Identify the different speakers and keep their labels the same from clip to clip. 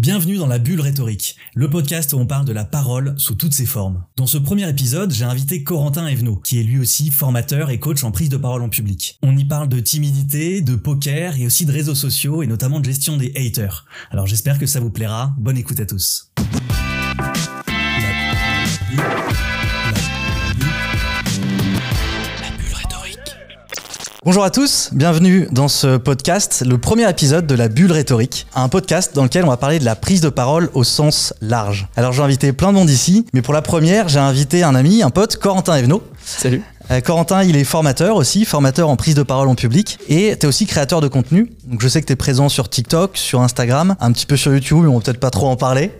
Speaker 1: Bienvenue dans la bulle rhétorique, le podcast où on parle de la parole sous toutes ses formes. Dans ce premier épisode, j'ai invité Corentin Evenot, qui est lui aussi formateur et coach en prise de parole en public. On y parle de timidité, de poker et aussi de réseaux sociaux et notamment de gestion des haters. Alors j'espère que ça vous plaira. Bonne écoute à tous. Bonjour à tous, bienvenue dans ce podcast, le premier épisode de la bulle rhétorique, un podcast dans lequel on va parler de la prise de parole au sens large. Alors j'ai invité plein de monde ici, mais pour la première, j'ai invité un ami, un pote, Corentin Evenot.
Speaker 2: Salut.
Speaker 1: Euh, Corentin, il est formateur aussi, formateur en prise de parole en public, et tu es aussi créateur de contenu. Donc je sais que tu es présent sur TikTok, sur Instagram, un petit peu sur YouTube, mais on va peut-être pas trop en parler.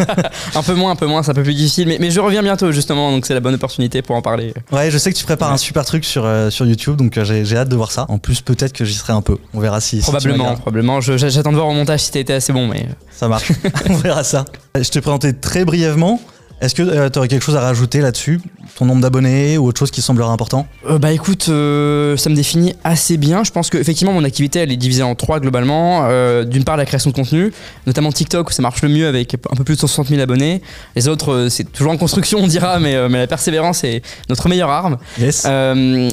Speaker 2: un peu moins, un peu moins, c'est un peu plus difficile, mais, mais je reviens bientôt justement, donc c'est la bonne opportunité pour en parler.
Speaker 1: Ouais, je sais que tu prépares un super truc sur, euh, sur YouTube, donc euh, j'ai hâte de voir ça. En plus, peut-être que j'y serai un peu. On verra si.
Speaker 2: Probablement,
Speaker 1: si
Speaker 2: probablement. J'attends de voir au montage si t'as été assez bon, mais.
Speaker 1: Ça marche. on verra ça. Je t'ai présenté très brièvement. Est-ce que euh, tu aurais quelque chose à rajouter là-dessus? Ton nombre d'abonnés ou autre chose qui semblerait important?
Speaker 2: Euh, Bah écoute, euh, ça me définit assez bien. Je pense qu'effectivement, mon activité, elle est divisée en trois globalement. D'une part, la création de contenu, notamment TikTok, où ça marche le mieux avec un peu plus de 160 000 abonnés. Les autres, c'est toujours en construction, on dira, mais, mais la persévérance est notre meilleure arme.
Speaker 1: Yes.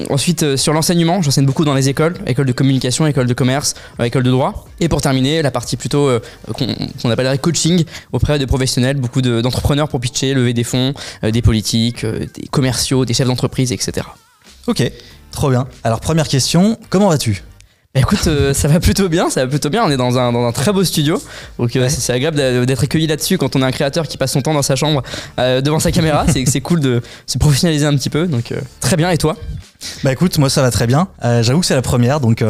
Speaker 2: ensuite, sur l'enseignement, j'enseigne beaucoup dans les écoles, écoles de communication, écoles de commerce, écoles de droit. Et pour terminer, la partie plutôt qu'on appellerait coaching auprès de professionnels, beaucoup d'entrepreneurs pour pitcher, lever des fonds, euh, des politiques, euh, des commerciaux, des chefs d'entreprise, etc.
Speaker 1: Ok, trop bien. Alors première question, comment vas-tu?
Speaker 2: Bah, Écoute, euh, ça va plutôt bien, ça va plutôt bien. On est dans un, dans un très beau studio, donc c'est agréable d'être accueilli là-dessus quand on est un créateur qui passe son temps dans sa chambre devant sa caméra. c'est cool de se professionnaliser un petit peu, donc très bien. Et toi?
Speaker 1: Bah écoute, moi ça va très bien. J'avoue que c'est la première, donc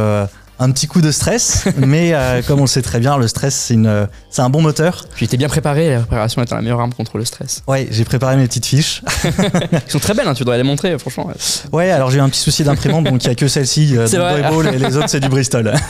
Speaker 1: un petit coup de stress, mais euh, comme on le sait très bien, le stress c'est une, c'est un bon moteur.
Speaker 2: Tu étais bien préparé, la préparation est la meilleure arme contre le stress.
Speaker 1: Ouais, j'ai préparé mes petites fiches.
Speaker 2: Ils sont très belles, hein, tu devrais les montrer, franchement.
Speaker 1: Ouais, alors j'ai eu un petit souci d'imprimante, donc il n'y a que celle-ci, euh, et les autres c'est du Bristol.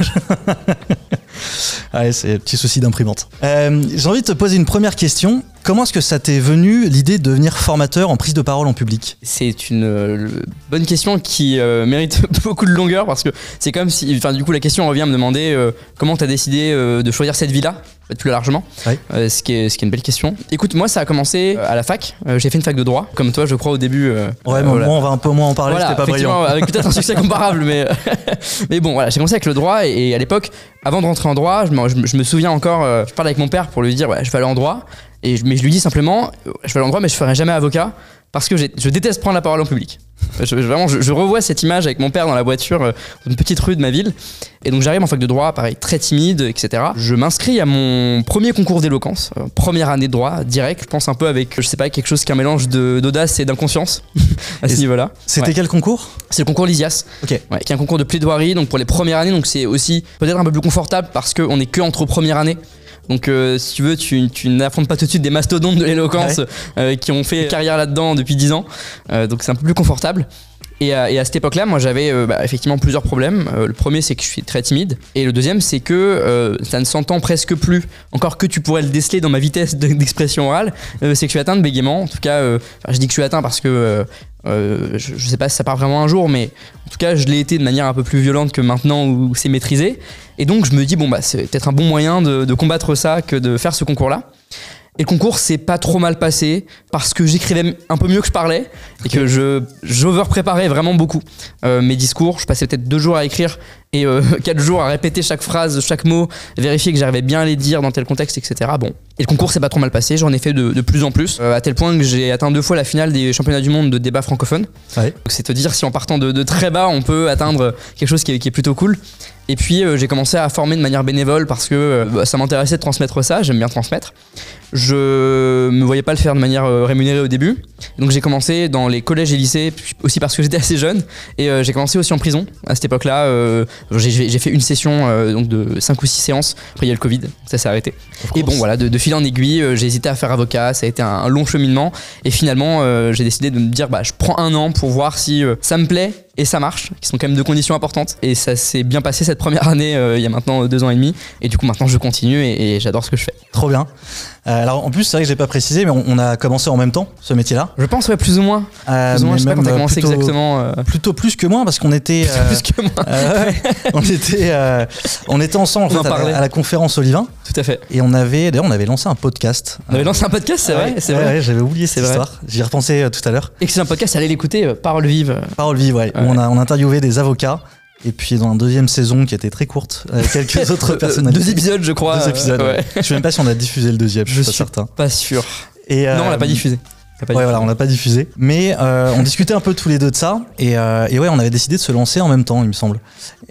Speaker 1: ouais, c'est un petit souci d'imprimante. Euh, j'ai envie de te poser une première question. Comment est-ce que ça t'est venu l'idée de devenir formateur en prise de parole en public?
Speaker 2: C'est une euh, bonne question qui euh, mérite beaucoup de longueur parce que c'est comme si, enfin du coup la question revient à me demander euh, comment tu as décidé de choisir cette vie-là? Plus largement, ce, qui est, ce qui est une belle question. Écoute, moi ça a commencé à la fac, j'ai fait une fac de droit, comme toi je crois au début.
Speaker 1: ouais, mais moi on va un peu moins en parler, c'était pas brillant.
Speaker 2: Avec peut-être un succès comparable, mais, mais bon voilà, j'ai commencé avec le droit et, à l'époque, avant de rentrer en droit, je me, je me souviens encore, je parlais avec mon père pour lui dire ouais, je vais aller en droit. Et mais je lui dis simplement, je vais à l'endroit, mais je ferai jamais avocat parce que je déteste prendre la parole en public. Je, vraiment, je, revois cette image avec mon père dans la voiture, euh, dans une petite rue de ma ville. Et donc j'arrive en fac de droit, pareil, très timide, etc. Je m'inscris à mon premier concours d'éloquence, euh, première année de droit, direct. Je pense un peu avec, je sais pas, quelque chose qui est un mélange d'audace et d'inconscience à ce niveau-là.
Speaker 1: C'était quel concours?
Speaker 2: C'est le concours Lysias,
Speaker 1: ok
Speaker 2: ouais, qui est un concours de plaidoirie, donc pour les premières années. Donc c'est aussi peut-être un peu plus confortable parce qu'on est que entre première année. Donc, euh, si tu veux, tu, n'affrontes pas tout de suite des mastodontes de l'éloquence euh, qui ont fait carrière là-dedans depuis 10 ans. Euh, donc, c'est un peu plus confortable. Et à, cette époque-là, moi, j'avais bah, effectivement plusieurs problèmes. le premier, c'est que je suis très timide. Et le deuxième, c'est que ça ne s'entend presque plus. Encore que tu pourrais le déceler dans ma vitesse d'expression orale, c'est que je suis atteint de bégaiement. En tout cas, je dis que je suis atteint parce que je, je, sais pas si ça part vraiment un jour, mais en tout cas, je l'ai été de manière un peu plus violente que maintenant où c'est maîtrisé. Et donc je me dis, bon, bah, c'est peut-être un bon moyen de, combattre ça que de faire ce concours-là. Et le concours s'est pas trop mal passé parce que j'écrivais un peu mieux que je parlais et que je j'over-préparais vraiment beaucoup euh, mes discours. Je passais peut-être deux jours à écrire et euh, quatre jours à répéter chaque phrase, chaque mot, vérifier que j'arrivais bien à les dire dans tel contexte, etc. Bon. Et le concours s'est pas trop mal passé. J'en ai fait de, plus en plus, euh, à tel point que j'ai atteint deux fois la finale des championnats du monde de débat francophone.
Speaker 1: Ouais.
Speaker 2: c'est te dire si en partant de, très bas, on peut atteindre quelque chose qui est, qui est plutôt cool. Et puis j'ai commencé à former de manière bénévole parce que bah, ça m'intéressait de transmettre ça, j'aime bien transmettre. Je me voyais pas le faire de manière rémunérée au début. Donc j'ai commencé dans les collèges et lycées, aussi parce que j'étais assez jeune. Et j'ai commencé aussi en prison à cette époque-là. J'ai fait une session euh, donc de 5 ou 6 séances. Après, il y a le Covid, ça s'est arrêté. Et bon, voilà, de, fil en aiguille, euh, j'ai hésité à faire avocat. Ça a été un, long cheminement. Et finalement, euh, j'ai décidé de me dire, bah, je prends un an pour voir si ça me plaît et ça marche, qui sont quand même deux conditions importantes. Et ça s'est bien passé cette première année, il y a maintenant deux ans et demi. Et du coup, maintenant, je continue et, j'adore ce que je fais.
Speaker 1: Trop bien. Euh, alors en plus, c'est vrai que j'ai pas précisé, mais on, a commencé en même temps ce métier-là.
Speaker 2: Je pense, ouais, plus ou moins. Euh, plus ou moins, je sais pas quand t'as commencé exactement.
Speaker 1: Euh. Plutôt plus que moi, parce qu'on était.
Speaker 2: plus que moi.
Speaker 1: on était, on était ensemble en fait, à, la conférence Olivin.
Speaker 2: Tout à fait.
Speaker 1: Et on avait, d'ailleurs, on avait lancé un podcast.
Speaker 2: On avait lancé un podcast, c'est vrai, c'est vrai.
Speaker 1: j'avais oublié cette histoire. J'y repensé tout à l'heure.
Speaker 2: Excellent podcast, allez l'écouter, Parole vive.
Speaker 1: Parole vive, ouais. on a, on a interviewé des avocats. Et puis dans la deuxième saison qui était très courte, quelques autres personnes.
Speaker 2: Deux épisodes, je crois.
Speaker 1: Deux épisodes. Ouais. Je sais même pas si on a diffusé le deuxième. Je, suis pas certain.
Speaker 2: Pas sûr. Et non, on l'a pas euh, diffusé.
Speaker 1: ouais, voilà, on l'a pas diffusé. Mais euh, on discutait un peu tous les deux de ça. Et, euh, et, ouais, on avait décidé de se lancer en même temps, il me semble.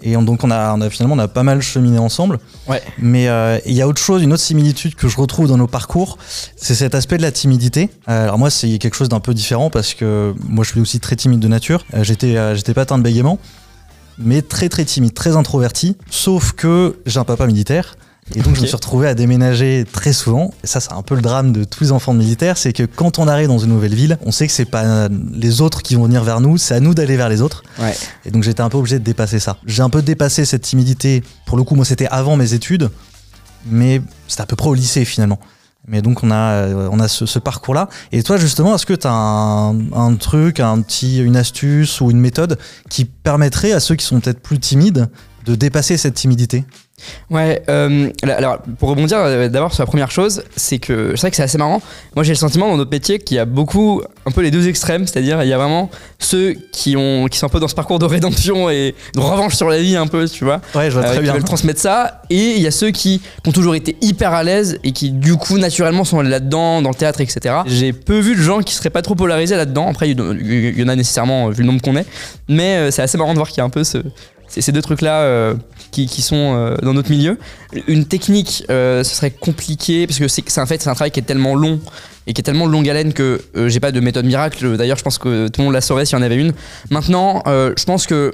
Speaker 1: Et donc on a, on a finalement on a pas mal cheminé ensemble.
Speaker 2: Ouais.
Speaker 1: Mais il y a autre chose, une autre similitude que je retrouve dans nos parcours, c'est cet aspect de la timidité. alors moi, c'est quelque chose d'un peu différent parce que moi, je suis aussi très timide de nature. j'étais, j'étais pas atteint de bégaiement mais très très timide, très introverti. Sauf que j'ai un papa militaire. Et donc je me suis retrouvé à déménager très souvent. Et ça, c'est un peu le drame de tous les enfants de militaires, c'est que quand on arrive dans une nouvelle ville, on sait que c'est pas les autres qui vont venir vers nous, c'est à nous d'aller vers les autres.
Speaker 2: Ouais.
Speaker 1: Et donc j'étais un peu obligé de dépasser ça. J'ai un peu dépassé cette timidité. Pour le coup, moi, c'était avant mes études, mais c'était à peu près au lycée finalement. Mais donc on a, euh, on a ce, parcours-là. Et toi justement, est-ce que tu as un, un, truc, un petit, une astuce ou une méthode qui permettrait à ceux qui sont peut-être plus timides de dépasser cette timidité
Speaker 2: Ouais, euh, alors pour rebondir euh, d'abord sur la première chose, c'est que c'est vrai que c'est assez marrant. Moi j'ai le sentiment dans notre métier qu'il y a beaucoup, un peu les deux extrêmes, c'est-à-dire il y a vraiment ceux qui, ont, qui sont un peu dans ce parcours de rédemption et de revanche sur la vie un peu, tu vois.
Speaker 1: Ouais, je vois très
Speaker 2: euh,
Speaker 1: bien.
Speaker 2: Qui veulent transmettre ça. Et il y a ceux qui, ont toujours été hyper à l'aise et qui du coup naturellement sont là-dedans, dans le théâtre, etc. J'ai peu vu de gens qui seraient pas trop polarisés là-dedans. Après il y en a nécessairement vu le nombre qu'on est, mais c'est assez marrant de voir qu'il y a un peu ce, ces deux trucs-là qui, sont euh, dans notre milieu. Une technique, euh, ce serait compliqué parce que c'est un fait, c'est un travail qui est tellement long et qui est tellement longue haleine que euh, j'ai pas de méthode miracle. D'ailleurs, je pense que tout le monde la saurait s'il y en avait une. Maintenant, je pense que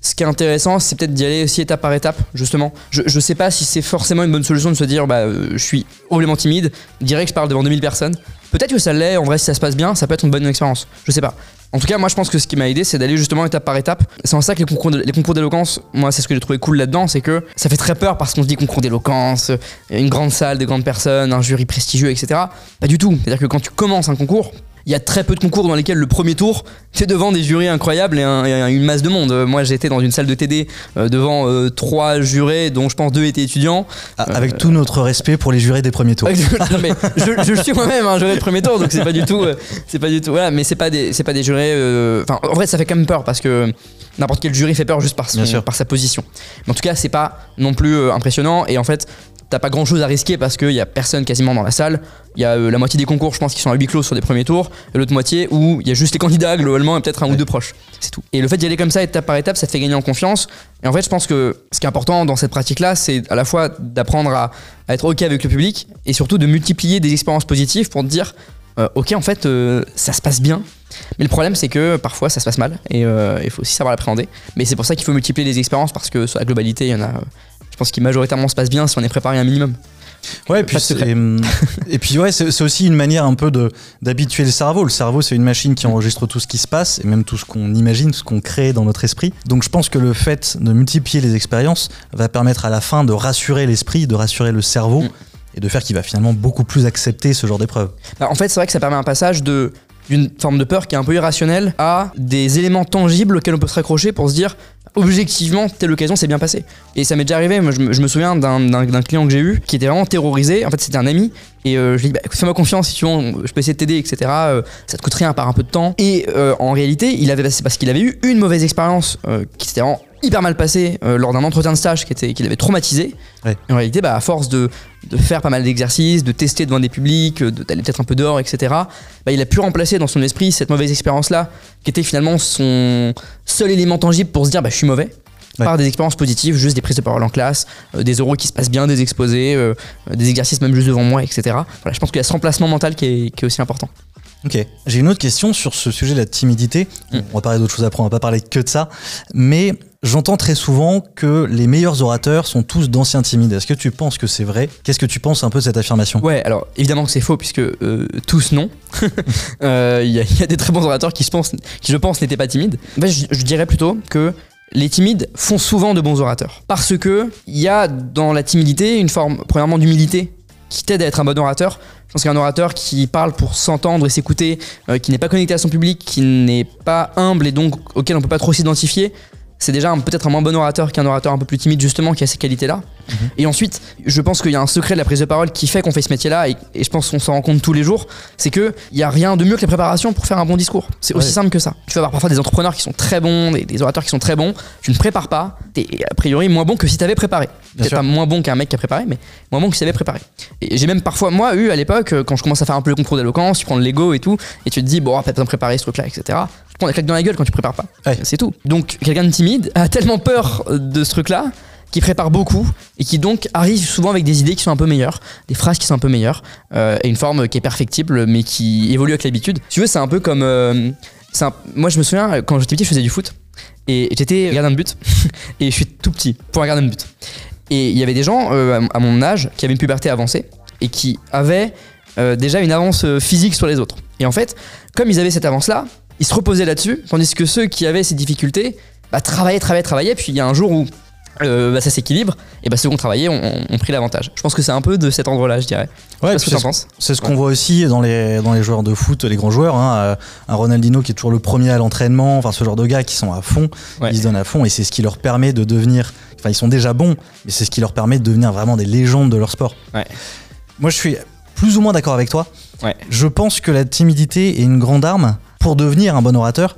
Speaker 2: ce qui est intéressant, c'est peut-être d'y aller aussi étape par étape, justement. Je, je sais pas si c'est forcément une bonne solution de se dire, bah, je suis horriblement timide, direct je parle devant 2000 personnes. Peut-être que ça l'est, en vrai, si ça se passe bien, ça peut être une bonne expérience. Je sais pas. En tout cas, moi, je pense que ce qui m'a aidé, c'est d'aller justement étape par étape. C'est en ça que les concours, d'éloquence, moi, c'est ce que j'ai trouvé cool là-dedans, c'est que ça fait très peur parce qu'on se dit concours d'éloquence, une grande salle, des grandes personnes, un jury prestigieux, etc. Pas du tout. C'est-à-dire que quand tu commences un concours, il y a très peu de concours dans lesquels le premier tour, c'est devant des jurys incroyables et, une masse de monde. Moi, j'étais dans une salle de TD euh, devant euh, trois jurés, dont je pense deux étaient étudiants.
Speaker 1: Ah, avec euh, tout notre respect pour les jurés des premiers tours.
Speaker 2: je, suis moi-même un juré de premier tour, donc c'est pas du tout, c'est pas du tout. Voilà, mais c'est pas des, c'est pas des jurés. Enfin, en vrai, ça fait quand même peur parce que n'importe quel jury fait peur juste par, par sa position. Mais en tout cas, c'est pas non plus impressionnant. Et en fait, t'as pas grand chose à risquer parce qu'il y a personne quasiment dans la salle. Il y a euh, la moitié des concours, je pense, qui sont à huis clos sur des premiers tours, et l'autre moitié où il y a juste les candidats globalement et peut-être un ou deux proches. C'est tout. Et le fait d'y aller comme ça, étape par étape, ça te fait gagner en confiance. Et en fait, je pense que ce qui est important dans cette pratique-là, c'est à la fois d'apprendre à, être OK avec le public et surtout de multiplier des expériences positives pour te dire euh, OK, en fait, euh, ça se passe bien. Mais le problème, c'est que parfois ça se passe mal et il faut aussi savoir l'appréhender. Mais c'est pour ça qu'il faut multiplier les expériences parce que sur la globalité, il y en a je pense qu'il majoritairement se passe bien si on est préparé un minimum.
Speaker 1: Ouais, et puis, hum, et puis ouais, c'est aussi une manière un peu d'habituer le cerveau. Le cerveau, c'est une machine qui enregistre tout ce qui se passe et même tout ce qu'on imagine, tout ce qu'on crée dans notre esprit. Donc je pense que le fait de multiplier les expériences va permettre à la fin de rassurer l'esprit, de rassurer le cerveau mm. et de faire qu'il va finalement beaucoup plus accepter ce genre d'épreuve.
Speaker 2: Bah, en fait, c'est vrai que ça permet un passage de d'une forme de peur qui est un peu irrationnelle à des éléments tangibles auxquels on peut se raccrocher pour se dire objectivement, telle occasion s'est bien passée. Et ça m'est déjà arrivé, moi, je, me, souviens d'un client que j'ai eu qui était vraiment terrorisé. En fait, c'était un ami. Et euh, je lui ai dit, bah, fais-moi confiance, si tu je peux essayer de t'aider, etc. Euh, ça te coûte rien, part un peu de temps. Et euh, en réalité, il avait, c'est parce qu'il avait eu une mauvaise expérience qui s'était vraiment hyper mal passée lors d'un entretien de stage qui, était, qui l'avait traumatisé. Et en réalité, bah, à force de, de faire pas mal d'exercices, de tester devant des publics, d'aller peut-être un peu dehors, etc., bah, il a pu remplacer dans son esprit cette mauvaise expérience-là, qui était finalement son seul élément tangible pour se dire bah, je suis mauvais. Par des expériences positives, juste des prises de parole en classe, euh, des oraux qui se passent bien, des exposés, euh, des exercices même juste devant moi, etc. Voilà, je pense qu'il y a ce remplacement mental qui est, qui est aussi important.
Speaker 1: Ok, j'ai une autre question sur ce sujet de la timidité. Mm. On va parler d'autres choses après, on va pas parler que de ça. Mais j'entends très souvent que les meilleurs orateurs sont tous d'anciens timides. Est-ce que tu penses que c'est vrai? Qu'est-ce que tu penses un peu de cette affirmation?
Speaker 2: Ouais, alors évidemment que c'est faux puisque euh, tous non. Euh, il y, a des très bons orateurs qui, je pense, qui je pense n'étaient pas timides. je, je dirais plutôt que les timides font souvent de bons orateurs. Parce que il y a dans la timidité une forme, premièrement, d'humilité qui t'aident à être un bon orateur. Je pense qu'un orateur qui parle pour s'entendre et s'écouter, euh, qui n'est pas connecté à son public, qui n'est pas humble et donc auquel on peut pas trop s'identifier, c'est déjà peut-être un moins bon orateur qu'un orateur un peu plus timide justement qui a ces qualités-là. Et ensuite, je pense qu'il y a un secret de la prise de parole qui fait qu'on fait ce métier-là et, et je pense qu'on s'en rend compte tous les jours, c'est que il y a rien de mieux que la préparation pour faire un bon discours. C'est aussi simple que ça. Tu vas avoir parfois des entrepreneurs qui sont très bons, des, des orateurs qui sont très bons, tu ne prépares pas, t'es a priori moins bon que si t'avais préparé. Peut-être pas moins bon qu'un mec qui a préparé, mais moins bon que si t'avais préparé. Et j'ai même parfois, moi, eu à l'époque, euh, quand je commence à faire un peu le concours d'éloquence, tu prends le Lego et tout, et tu te dis, bon, pas besoin de préparer ce truc-là, etc. Tu te prends des claques dans la gueule quand tu prépares pas.
Speaker 1: Ouais.
Speaker 2: C'est tout. Donc, quelqu'un de timide a tellement peur de ce truc-là qui prépare beaucoup et qui donc arrive souvent avec des idées qui sont un peu meilleures, des phrases qui sont un peu meilleures, euh, et une forme qui est perfectible mais qui évolue avec l'habitude. Tu veux, c'est un peu comme. euh, Moi, je me souviens, quand j'étais petit, je faisais du foot et j'étais gardien de but et je suis tout petit pour un gardien de but. Et il y avait des gens euh, à mon âge qui avaient une puberté avancée et qui avaient euh, déjà une avance euh, physique sur les autres. Et en fait, comme ils avaient cette avance-là, ils se reposaient là-dessus, tandis que ceux qui avaient ces difficultés bah, travaillaient, travaillaient, travaillaient, puis il y a un jour où euh, bah, ça s'équilibre, et bah, ceux qui ont travaillé ont, pris l'avantage. Je pense que c'est un peu de cet ordre-là, je dirais.
Speaker 1: Ouais, ce-
Speaker 2: penses
Speaker 1: C'est ce qu'on
Speaker 2: Ouais.
Speaker 1: voit aussi dans les, dans les joueurs de foot, les grands joueurs. Hein, euh, un Ronaldinho qui est toujours le premier à l'entraînement, enfin ce genre de gars qui sont à fond,
Speaker 2: Ouais.
Speaker 1: ils se donnent à fond et c'est ce qui leur permet de devenir. Enfin, ils sont déjà bons, mais c'est ce qui leur permet de devenir vraiment des légendes de leur sport.
Speaker 2: Ouais.
Speaker 1: Moi, je suis plus ou moins d'accord avec toi.
Speaker 2: Ouais.
Speaker 1: Je pense que la timidité est une grande arme pour devenir un bon orateur.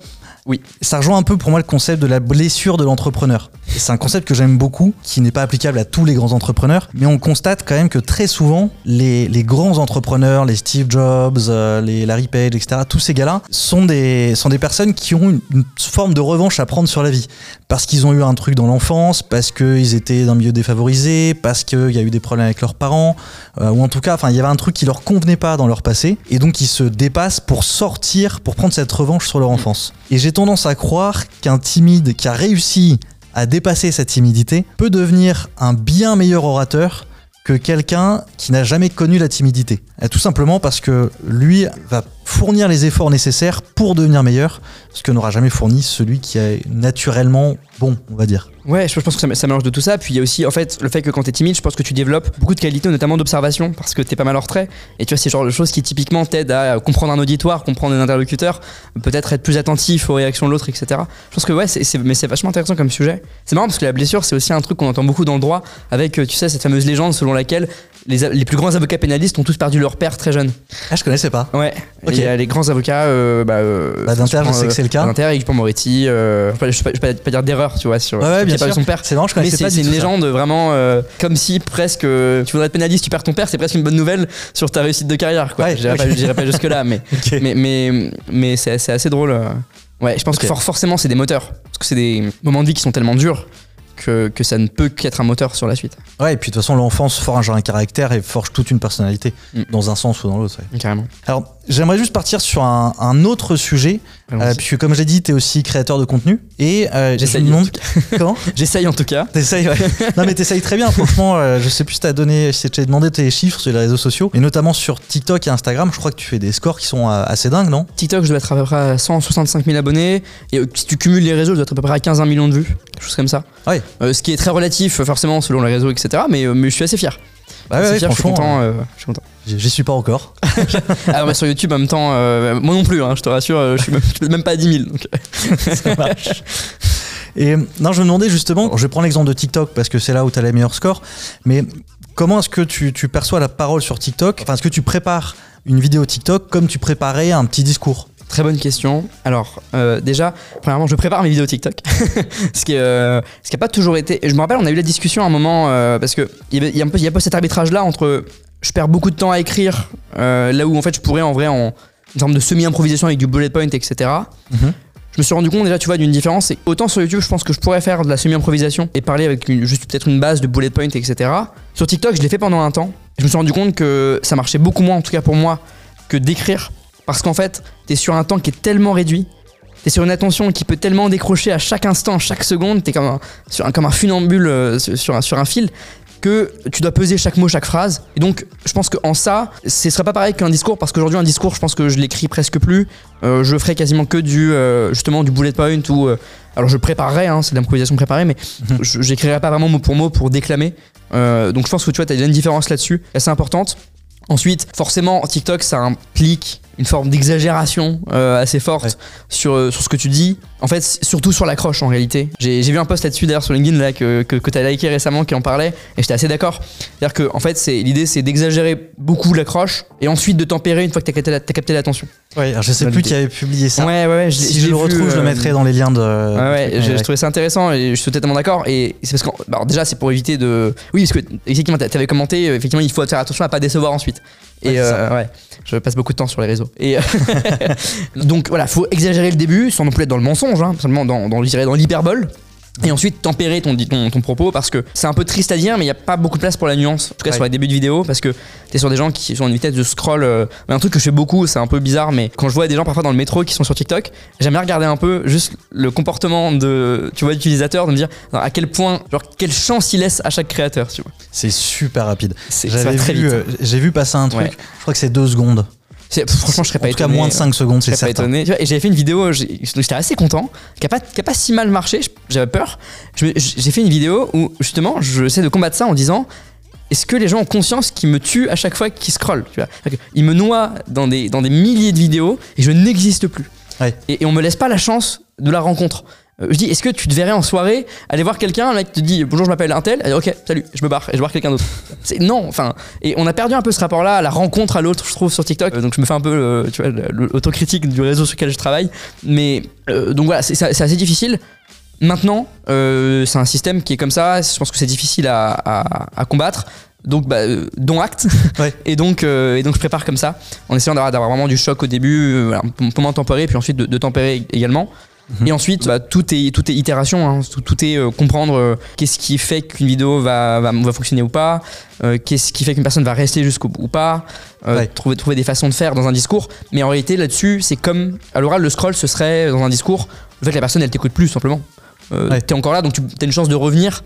Speaker 2: Oui.
Speaker 1: Ça rejoint un peu pour moi le concept de la blessure de l'entrepreneur. C'est un concept que j'aime beaucoup, qui n'est pas applicable à tous les grands entrepreneurs, mais on constate quand même que très souvent, les, grands entrepreneurs, les Steve Jobs, euh, les Larry Page, etc., tous ces gars-là sont des, sont des personnes qui ont une forme de revanche à prendre sur la vie. Parce qu'ils ont eu un truc dans l'enfance, parce qu'ils étaient d'un milieu défavorisé, parce qu'il y a eu des problèmes avec leurs parents, euh, ou en tout cas, il y avait un truc qui leur convenait pas dans leur passé, et donc ils se dépassent pour sortir, pour prendre cette revanche sur leur enfance. Et j'ai tendance à croire qu'un timide qui a réussi à dépasser cette timidité peut devenir un bien meilleur orateur que quelqu'un qui n'a jamais connu la timidité. Tout simplement parce que lui va fournir les efforts nécessaires pour devenir meilleur, ce que n'aura jamais fourni celui qui est naturellement bon, on va dire.
Speaker 2: Ouais, je pense que ça, mélange de tout ça. Puis il y a aussi, en fait, le fait que quand t'es timide, je pense que tu développes beaucoup de qualités, notamment d'observation, parce que t'es pas mal en retrait. Et tu vois, c'est genre de choses qui typiquement t'aident à comprendre un auditoire, comprendre un interlocuteur, peut-être être plus attentif aux réactions de l'autre, etc. Je pense que ouais, mais c'est vachement intéressant comme sujet. C'est marrant parce que la blessure, c'est aussi un truc qu'on entend beaucoup dans le droit, avec, euh, tu sais, cette fameuse légende selon laquelle les, plus grands avocats pénalistes ont tous perdu leur père très jeune.
Speaker 1: Ah, je connaissais pas.
Speaker 2: Ouais. Y a les grands avocats, euh, bah, euh,
Speaker 1: Bah, d'Inter, je sais que c'est le cas.
Speaker 2: D'Inter, Eric Dupond-Moretti, euh, je ne vais pas, vais dire d'erreur, tu vois, sur
Speaker 1: Ouais, ouais,
Speaker 2: qui
Speaker 1: bien
Speaker 2: a perdu
Speaker 1: sûr.
Speaker 2: son père.
Speaker 1: C'est marrant, je
Speaker 2: Mais
Speaker 1: connaissais
Speaker 2: c'est
Speaker 1: pas
Speaker 2: c'est une
Speaker 1: ça.
Speaker 2: légende vraiment euh, comme si presque euh, tu voudrais être pénaliste, tu perds ton père, c'est presque une bonne nouvelle sur ta réussite de carrière. Quoi.
Speaker 1: Ouais,
Speaker 2: J'irai pas, j'irai pas jusque là, mais
Speaker 1: Ok.
Speaker 2: mais mais, mais c'est c'est assez drôle. euh. Ouais, je pense que for- forcément c'est des moteurs parce que c'est des moments de vie qui sont tellement durs que, que ça ne peut qu'être un moteur sur la suite.
Speaker 1: Ouais, et puis de toute façon, l'enfance forge un caractère et forge toute une personnalité,
Speaker 2: Mm.
Speaker 1: dans un sens ou dans l'autre. ouais.
Speaker 2: Carrément.
Speaker 1: Alors, j'aimerais juste partir sur un, un autre sujet, euh, puisque comme je l'ai dit, tu es aussi créateur de contenu. Et euh, je
Speaker 2: J'essaye, en
Speaker 1: demande comment
Speaker 2: J'essaye en tout cas.
Speaker 1: T'essayes, ouais. Non, mais t'essayes très bien, franchement. euh, je sais plus si t'as donné, si demandé tes chiffres sur les réseaux sociaux, et notamment sur TikTok et Instagram. Je crois que tu fais des scores qui sont euh, assez dingues, non?
Speaker 2: TikTok, je dois être à peu près à 165 000 abonnés. Et si tu cumules les réseaux, je dois être à peu près à 15 millions de vues. Chose comme ça.
Speaker 1: Ouais.
Speaker 2: Euh, ce qui est très relatif, forcément, selon les réseaux, etc. Mais, mais je suis assez fier.
Speaker 1: Bah ouais,
Speaker 2: fier, je suis content. je suis content.
Speaker 1: J'y suis pas encore.
Speaker 2: Bah, sur YouTube, en même temps, euh, moi non plus, hein, je te rassure, euh, je suis même, je suis même pas à 10 000. donc.
Speaker 1: Ça marche. Et non, je me demandais justement, je vais prendre l'exemple de TikTok parce que c'est là où tu as les meilleurs scores, mais comment est-ce que tu, tu perçois la parole sur TikTok? Enfin, est-ce que tu prépares une vidéo TikTok comme tu préparais un petit discours?
Speaker 2: Très bonne question. Alors, euh, déjà, premièrement, je prépare mes vidéos TikTok. ce qui euh, ce qui a pas toujours été. Je me rappelle, on a eu la discussion à un moment euh, parce que il y, y a un peu, cet arbitrage-là entre je perds beaucoup de temps à écrire, euh, là où en fait je pourrais en vrai en une forme de semi-improvisation avec du bullet point, etc.
Speaker 1: Mhm.
Speaker 2: Je me suis rendu compte déjà, tu vois, d'une différence. C'est autant sur YouTube, je pense que je pourrais faire de la semi-improvisation et parler avec une- juste peut-être une base de bullet point, etc. Sur TikTok, je l'ai fait pendant un temps. Je me suis rendu compte que ça marchait beaucoup moins, en tout cas pour moi, que d'écrire. Parce qu'en fait, t'es sur un temps qui est tellement réduit. T'es sur une attention qui peut tellement décrocher à chaque instant, chaque seconde. T'es comme un, sur un, comme un funambule euh, sur un, sur un fil. Que tu dois peser chaque mot, chaque phrase. Et donc, je pense qu'en ça, ce serait pas pareil qu'un discours, parce qu'aujourd'hui, un discours, je pense que je l'écris presque plus. Euh, je ferai quasiment que du, euh, justement, du bullet point ou. euh, alors, je préparerai, hein, c'est de l'improvisation préparée, mais
Speaker 1: Mhm.
Speaker 2: je j'écrirai pas vraiment mot pour mot pour déclamer. Donc, je pense que tu vois, tu as déjà une différence là-dessus, assez importante. Ensuite, forcément, TikTok, ça implique une forme d'exagération euh, assez forte
Speaker 1: Ouais.
Speaker 2: sur, euh, sur ce que tu dis. En fait, surtout sur l'accroche en réalité. J'ai vu un post là-dessus d'ailleurs sur LinkedIn là, que, que, que tu as liké récemment qui en parlait et j'étais assez d'accord. C'est-à-dire que en fait, l'idée c'est d'exagérer beaucoup l'accroche et ensuite de tempérer une fois que tu as capté l'attention.
Speaker 1: Ouais, alors je sais plus qui avait publié ça.
Speaker 2: Ouais, ouais, ouais. Je,
Speaker 1: si
Speaker 2: je
Speaker 1: le retrouve, je le
Speaker 2: euh,
Speaker 1: mettrai dans les liens de.
Speaker 2: Ouais, ouais, je, je trouvais ça intéressant et je suis totalement d'accord. Et c'est parce que, alors déjà, c'est pour éviter de. Oui, parce que, effectivement, t'a- t'avais commenté, effectivement, il faut faire attention à pas décevoir ensuite.
Speaker 1: Ouais,
Speaker 2: Et euh, ouais, je passe beaucoup de temps sur les réseaux. Et donc voilà, faut exagérer le début sans non plus être dans le mensonge, hein, seulement dans, dans, dans l'hyperbole. Et ensuite tempérer ton, ton, ton propos parce que c'est un peu triste à dire, mais il n'y a pas beaucoup de place pour la nuance, en tout cas
Speaker 1: Ouais.
Speaker 2: sur les débuts de vidéo, parce que t'es sur des gens qui sont à une vitesse de scroll. euh, un truc que je fais beaucoup, c'est un peu bizarre, mais quand je vois des gens parfois dans le métro qui sont sur TikTok, j'aime bien regarder un peu juste le comportement de, tu vois, d'utilisateur, de me dire à quel point, genre quelle chance il laisse à chaque créateur, tu vois.
Speaker 1: C'est super rapide. J'avais vu, euh, j'ai vu passer un truc.
Speaker 2: Ouais.
Speaker 1: Je crois que c'est deux secondes.
Speaker 2: Franchement, je serais
Speaker 1: en
Speaker 2: pas
Speaker 1: tout cas,
Speaker 2: étonné.
Speaker 1: moins de 5 secondes,
Speaker 2: Je
Speaker 1: c'est certain.
Speaker 2: étonné. Et j'avais fait une vidéo, j'étais assez content, qui a, pas, qui a pas si mal marché, je- j'avais peur. Je J'ai fait une vidéo où justement j'essaie de combattre ça en disant est-ce que les gens ont conscience qu'ils me tuent à chaque fois qu'ils scrollent tu vois? Qu'ils me noient dans des, dans des milliers de vidéos et je n'existe plus.
Speaker 1: Ouais.
Speaker 2: Et, et on me laisse pas la chance de la rencontre. Euh, je dis, est-ce que tu te verrais en soirée aller voir quelqu'un, un mec te dit bonjour, je m'appelle Intel, elle dit ok, salut, je me barre et je vais voir quelqu'un d'autre. C'est non, enfin, et on a perdu un peu ce rapport-là à la rencontre à l'autre, je trouve, sur TikTok. Euh, Donc je me fais un peu, euh, tu vois, le- le- l'autocritique du réseau sur lequel je travaille. Mais euh, donc voilà, c'est assez difficile. Maintenant, euh, c'est un système qui est comme ça. Je pense que c'est difficile à, à- à combattre. Donc, bah, euh, dont acte.
Speaker 1: Ouais.
Speaker 2: et, donc, euh, et donc, je prépare comme ça, en essayant d'avoir vraiment du choc au début, euh, voilà, pour m'en tempérer, puis ensuite de, de tempérer également.
Speaker 1: Mhm.
Speaker 2: Et ensuite, bah, tout, est, tout est itération, hein. tout, tout est euh, comprendre euh, qu'est-ce qui fait qu'une vidéo va, va, va fonctionner ou pas, euh, qu'est-ce qui fait qu'une personne va rester jusqu'au bout ou pas,
Speaker 1: Ouais.
Speaker 2: trouver, trouver des façons de faire dans un discours. Mais en réalité, là-dessus, c'est comme à l'oral, le scroll, ce serait dans un discours, le fait que la personne, elle t'écoute plus, simplement.
Speaker 1: Ouais.
Speaker 2: T'es encore là, donc tu as une chance de revenir.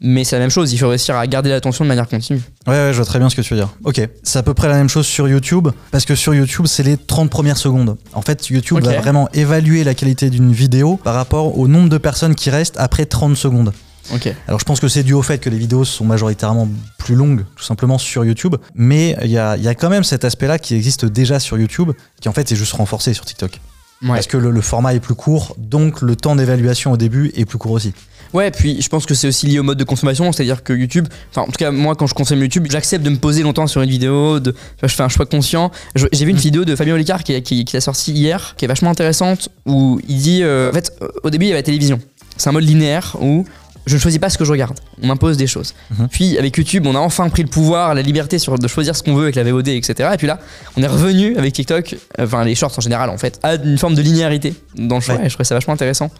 Speaker 2: Mais c'est la même chose, il faut réussir à garder l'attention de manière continue.
Speaker 1: Ouais, ouais, je vois très bien ce que tu veux dire. Ok, c'est à peu près la même chose sur YouTube, parce que sur YouTube, c'est les 30 premières secondes. En fait, YouTube va vraiment évaluer la qualité d'une vidéo par rapport au nombre de personnes qui restent après 30 secondes.
Speaker 2: Ok.
Speaker 1: Alors je pense que c'est dû au fait que les vidéos sont majoritairement plus longues, tout simplement sur YouTube, mais il y a, il y a quand même cet aspect-là qui existe déjà sur YouTube, qui en fait est juste renforcé sur TikTok.
Speaker 2: Ouais.
Speaker 1: Parce que le, le format est plus court, donc le temps d'évaluation au début est plus court aussi.
Speaker 2: Ouais, puis je pense que c'est aussi lié au mode de consommation, c'est-à-dire que YouTube, enfin en tout cas moi quand je consomme YouTube, j'accepte de me poser longtemps sur une vidéo, de, je fais un choix conscient. J'ai vu une
Speaker 1: Mm.
Speaker 2: vidéo de Fabien Olicard qui, qui, qui a sorti hier, qui est vachement intéressante, où il dit, euh, en fait au début il y avait la télévision, c'est un mode linéaire où je ne choisis pas ce que je regarde, on m'impose des choses.
Speaker 1: Mhm.
Speaker 2: Puis avec YouTube, on a enfin pris le pouvoir, la liberté sur, de choisir ce qu'on veut avec la VOD, etc. Et puis là, on est revenu avec TikTok, euh, enfin les shorts en général en fait, à une forme de linéarité dans le choix,
Speaker 1: Ouais.
Speaker 2: et je trouvais ça vachement intéressant.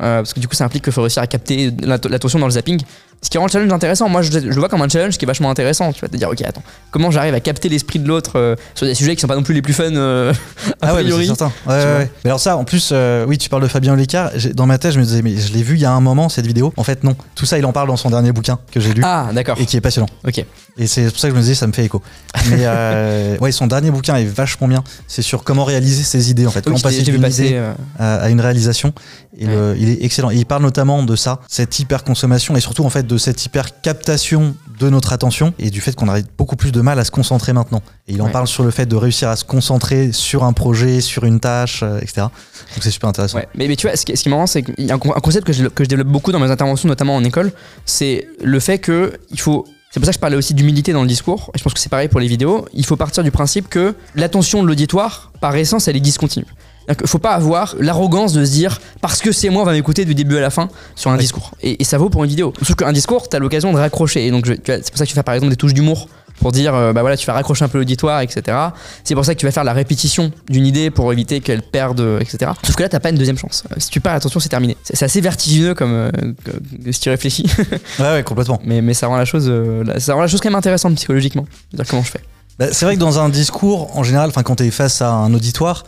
Speaker 2: Euh, parce que du coup, ça implique qu'il faut réussir à capter l'att- l'attention dans le zapping. Ce qui rend le challenge intéressant. Moi, je, je le vois comme un challenge qui est vachement intéressant. Tu vas te dire, ok, attends, comment j'arrive à capter l'esprit de l'autre euh, sur des sujets qui sont pas non plus les plus fun euh, a
Speaker 1: Ah ouais, mais
Speaker 2: priori.
Speaker 1: certain. Ouais, ouais. Mais alors ça, en plus, oui, tu parles de Fabien Olicard. Dans ma tête, je me disais, mais je l'ai vu il y a un moment cette vidéo. En fait, non. Tout ça, il en parle dans son dernier bouquin que j'ai lu
Speaker 2: Ah, d'accord.
Speaker 1: et qui est passionnant.
Speaker 2: Ok.
Speaker 1: Et c'est pour ça que je me disais, ça me fait écho. Mais euh, ouais, son dernier bouquin est vachement bien. C'est sur comment réaliser ses idées, en fait.
Speaker 2: Oui,
Speaker 1: Comment passer d'une idée
Speaker 2: euh,
Speaker 1: à, à une réalisation. Et
Speaker 2: Ouais.
Speaker 1: le- il est excellent. Et il parle notamment de ça, cette hyper consommation et surtout en fait de cette hyper captation de notre attention et du fait qu'on a beaucoup plus de mal à se concentrer maintenant. Et il en
Speaker 2: Ouais.
Speaker 1: parle sur le fait de réussir à se concentrer sur un projet, sur une tâche, euh, etc. Donc c'est super intéressant.
Speaker 2: Ouais, mais, mais tu vois, ce qui, ce qui est marrant, c'est qu'il y a un, con- un concept que je, que je développe beaucoup dans mes interventions, notamment en école, c'est le fait que il faut. C'est pour ça que je parlais aussi d'humilité dans le discours, et je pense que c'est pareil pour les vidéos. Il faut partir du principe que l'attention de l'auditoire, par essence, elle est discontinue. Il faut pas avoir l'arrogance de se dire parce que c'est moi, on va m'écouter du début à la fin sur un
Speaker 1: Ouais.
Speaker 2: discours. Et, et ça vaut pour une vidéo. Sauf qu'un discours, tu as l'occasion de raccrocher. Et donc, c'est pour ça que tu fais par exemple des touches d'humour pour dire euh, bah voilà, tu vas raccrocher un peu l'auditoire, etc. C'est pour ça que tu vas faire la répétition d'une idée pour éviter qu'elle perde, etc. Sauf que là, t'as pas une deuxième chance. Euh, Si tu perds l'attention, c'est terminé. C'est assez vertigineux comme euh, que- si tu réfléchis,
Speaker 1: Ouais, ouais, complètement.
Speaker 2: mais, mais ça rend la chose, euh, ça rend la chose quand même intéressante psychologiquement. C'est-à-dire comment je fais.
Speaker 1: Bah, c'est vrai que dans un discours, en général, enfin quand tu es face à un auditoire,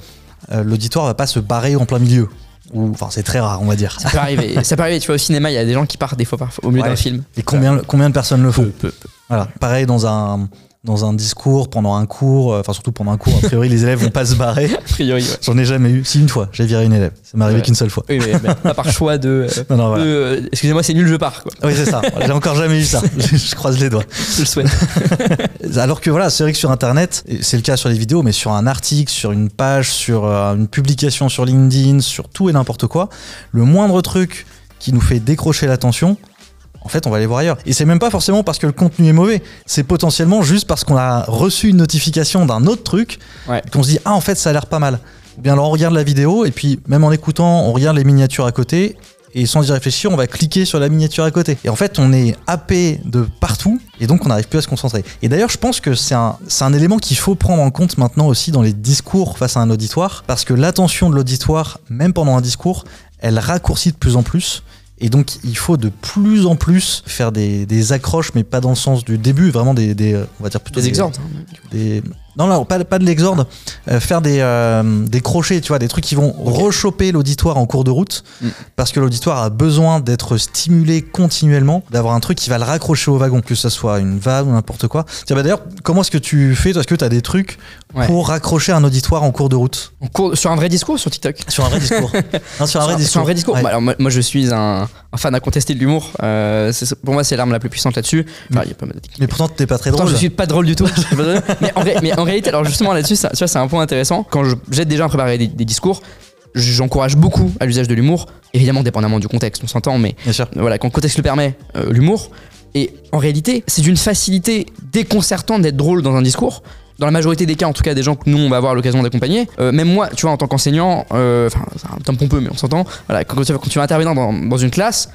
Speaker 1: euh, l'auditoire va pas se barrer en plein milieu. Ou enfin c'est très rare, on va dire.
Speaker 2: Ça peut arriver. ça peut arriver. Tu vois au cinéma, il y a des gens qui partent des fois parfois, au milieu
Speaker 1: Ouais.
Speaker 2: d'un film.
Speaker 1: Et combien, combien de personnes le font?
Speaker 2: Peu, peu.
Speaker 1: Voilà. Pareil dans un dans un discours, pendant un cours, euh, enfin surtout pendant un cours, a priori les élèves vont pas se barrer.
Speaker 2: A priori, ouais.
Speaker 1: J'en ai jamais eu. Si une fois, j'ai viré une élève. Ça m'est arrivé
Speaker 2: Ouais.
Speaker 1: qu'une seule fois.
Speaker 2: Oui, mais, mais pas par choix de. euh,
Speaker 1: Non, non, voilà.
Speaker 2: euh, Excusez-moi, c'est nul, je pars. Quoi.
Speaker 1: Oui, c'est ça. J'ai encore jamais eu ça. Je, je croise les doigts.
Speaker 2: Je le souhaite.
Speaker 1: Alors que voilà, c'est vrai que sur Internet, et c'est le cas sur les vidéos, mais sur un article, sur une page, sur euh, une publication sur LinkedIn, sur tout et n'importe quoi, le moindre truc qui nous fait décrocher l'attention, en fait, on va aller voir ailleurs. Et c'est même pas forcément parce que le contenu est mauvais, c'est potentiellement juste parce qu'on a reçu une notification d'un autre truc,
Speaker 2: Ouais.
Speaker 1: qu'on se dit ah en fait ça a l'air pas mal. Ou bien alors on regarde la vidéo et puis même en écoutant, on regarde les miniatures à côté. Et sans y réfléchir, on va cliquer sur la miniature à côté. Et en fait, on est happé de partout, et donc on n'arrive plus à se concentrer. Et d'ailleurs, je pense que c'est un, c'est un élément qu'il faut prendre en compte maintenant aussi dans les discours face à un auditoire, parce que l'attention de l'auditoire, même pendant un discours, elle raccourcit de plus en plus. Et donc, il faut de plus en plus faire des, des accroches, mais pas dans le sens du début, vraiment des, des, euh, on va dire plutôt
Speaker 2: Des exordes.
Speaker 1: des- Non, non, pas, pas de l'exorde. Euh, faire des, euh, des crochets, tu vois, des trucs qui vont rechoper l'auditoire en cours de route.
Speaker 2: Mm.
Speaker 1: Parce que l'auditoire a besoin d'être stimulé continuellement, d'avoir un truc qui va le raccrocher au wagon, que ça soit une vanne ou n'importe quoi. Tiens, bah, D'ailleurs, comment est-ce que tu fais Est-ce que tu as des trucs
Speaker 2: Ouais.
Speaker 1: pour raccrocher un auditoire en cours de route
Speaker 2: En cours- sur un vrai discours sur TikTok.
Speaker 1: Sur un vrai discours Non, sur un vrai discours.
Speaker 2: Sur un vrai discours.
Speaker 1: Ouais.
Speaker 2: Bah, alors, moi, moi, je suis un, un fan incontesté de l'humour. Euh, pour moi, c'est l'arme la plus puissante là-dessus. Enfin, a pas
Speaker 1: Mais pourtant, t'es pas très
Speaker 2: Pourtant,
Speaker 1: drôle.
Speaker 2: je suis pas drôle du tout. Mais, en ré- mais en réalité, alors justement là-dessus, ça- tu vois, c'est un point intéressant. Quand j'aide déjà à préparer des, des discours, j'encourage beaucoup à l'usage de l'humour. Évidemment, dépendamment du contexte, on s'entend, mais
Speaker 1: Bien sûr.
Speaker 2: voilà, quand le contexte le permet, euh, l'humour. Et en réalité, c'est d'une facilité déconcertante d'être drôle dans un discours. Dans la majorité des cas, en tout cas, des gens que nous on va avoir l'occasion d'accompagner. Euh, même moi, tu vois, en tant qu'enseignant, euh, enfin, c'est un pompeux, mais on s'entend. Voilà, quand, tu vas- intervenir dans, dans une classe,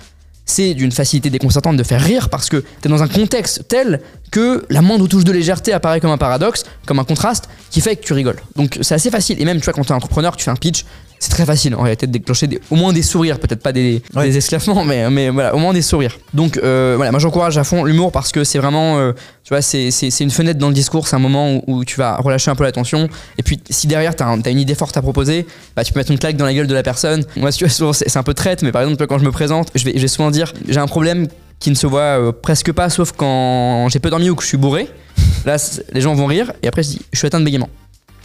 Speaker 2: c'est d'une facilité déconcertante de faire rire parce que tu es dans un contexte tel que la moindre touche de légèreté apparaît comme un paradoxe, comme un contraste qui fait que tu rigoles. Donc c'est assez facile. Et même, tu vois, quand tu es entrepreneur, tu fais un pitch, c'est très facile en réalité de déclencher des- au moins des sourires, peut-être pas des,
Speaker 1: Ouais.
Speaker 2: des mais, mais voilà, au moins des sourires. Donc euh, voilà, moi j'encourage à fond l'humour parce que c'est vraiment, euh, tu vois, c'est une fenêtre dans le discours, c'est un moment où, où tu vas relâcher un peu l'attention. Et puis si derrière tu as, une idée forte à proposer, bah, tu peux mettre une claque dans la gueule de la personne. Moi, c'est un peu traite, mais par exemple, quand je me présente, je vais, je vais souvent dire j'ai un problème qui ne se voit euh, presque pas, sauf quand j'ai peu dormi ou que je suis bourré. Là, les gens vont rire, et après, je dis je suis atteint de bégaiement.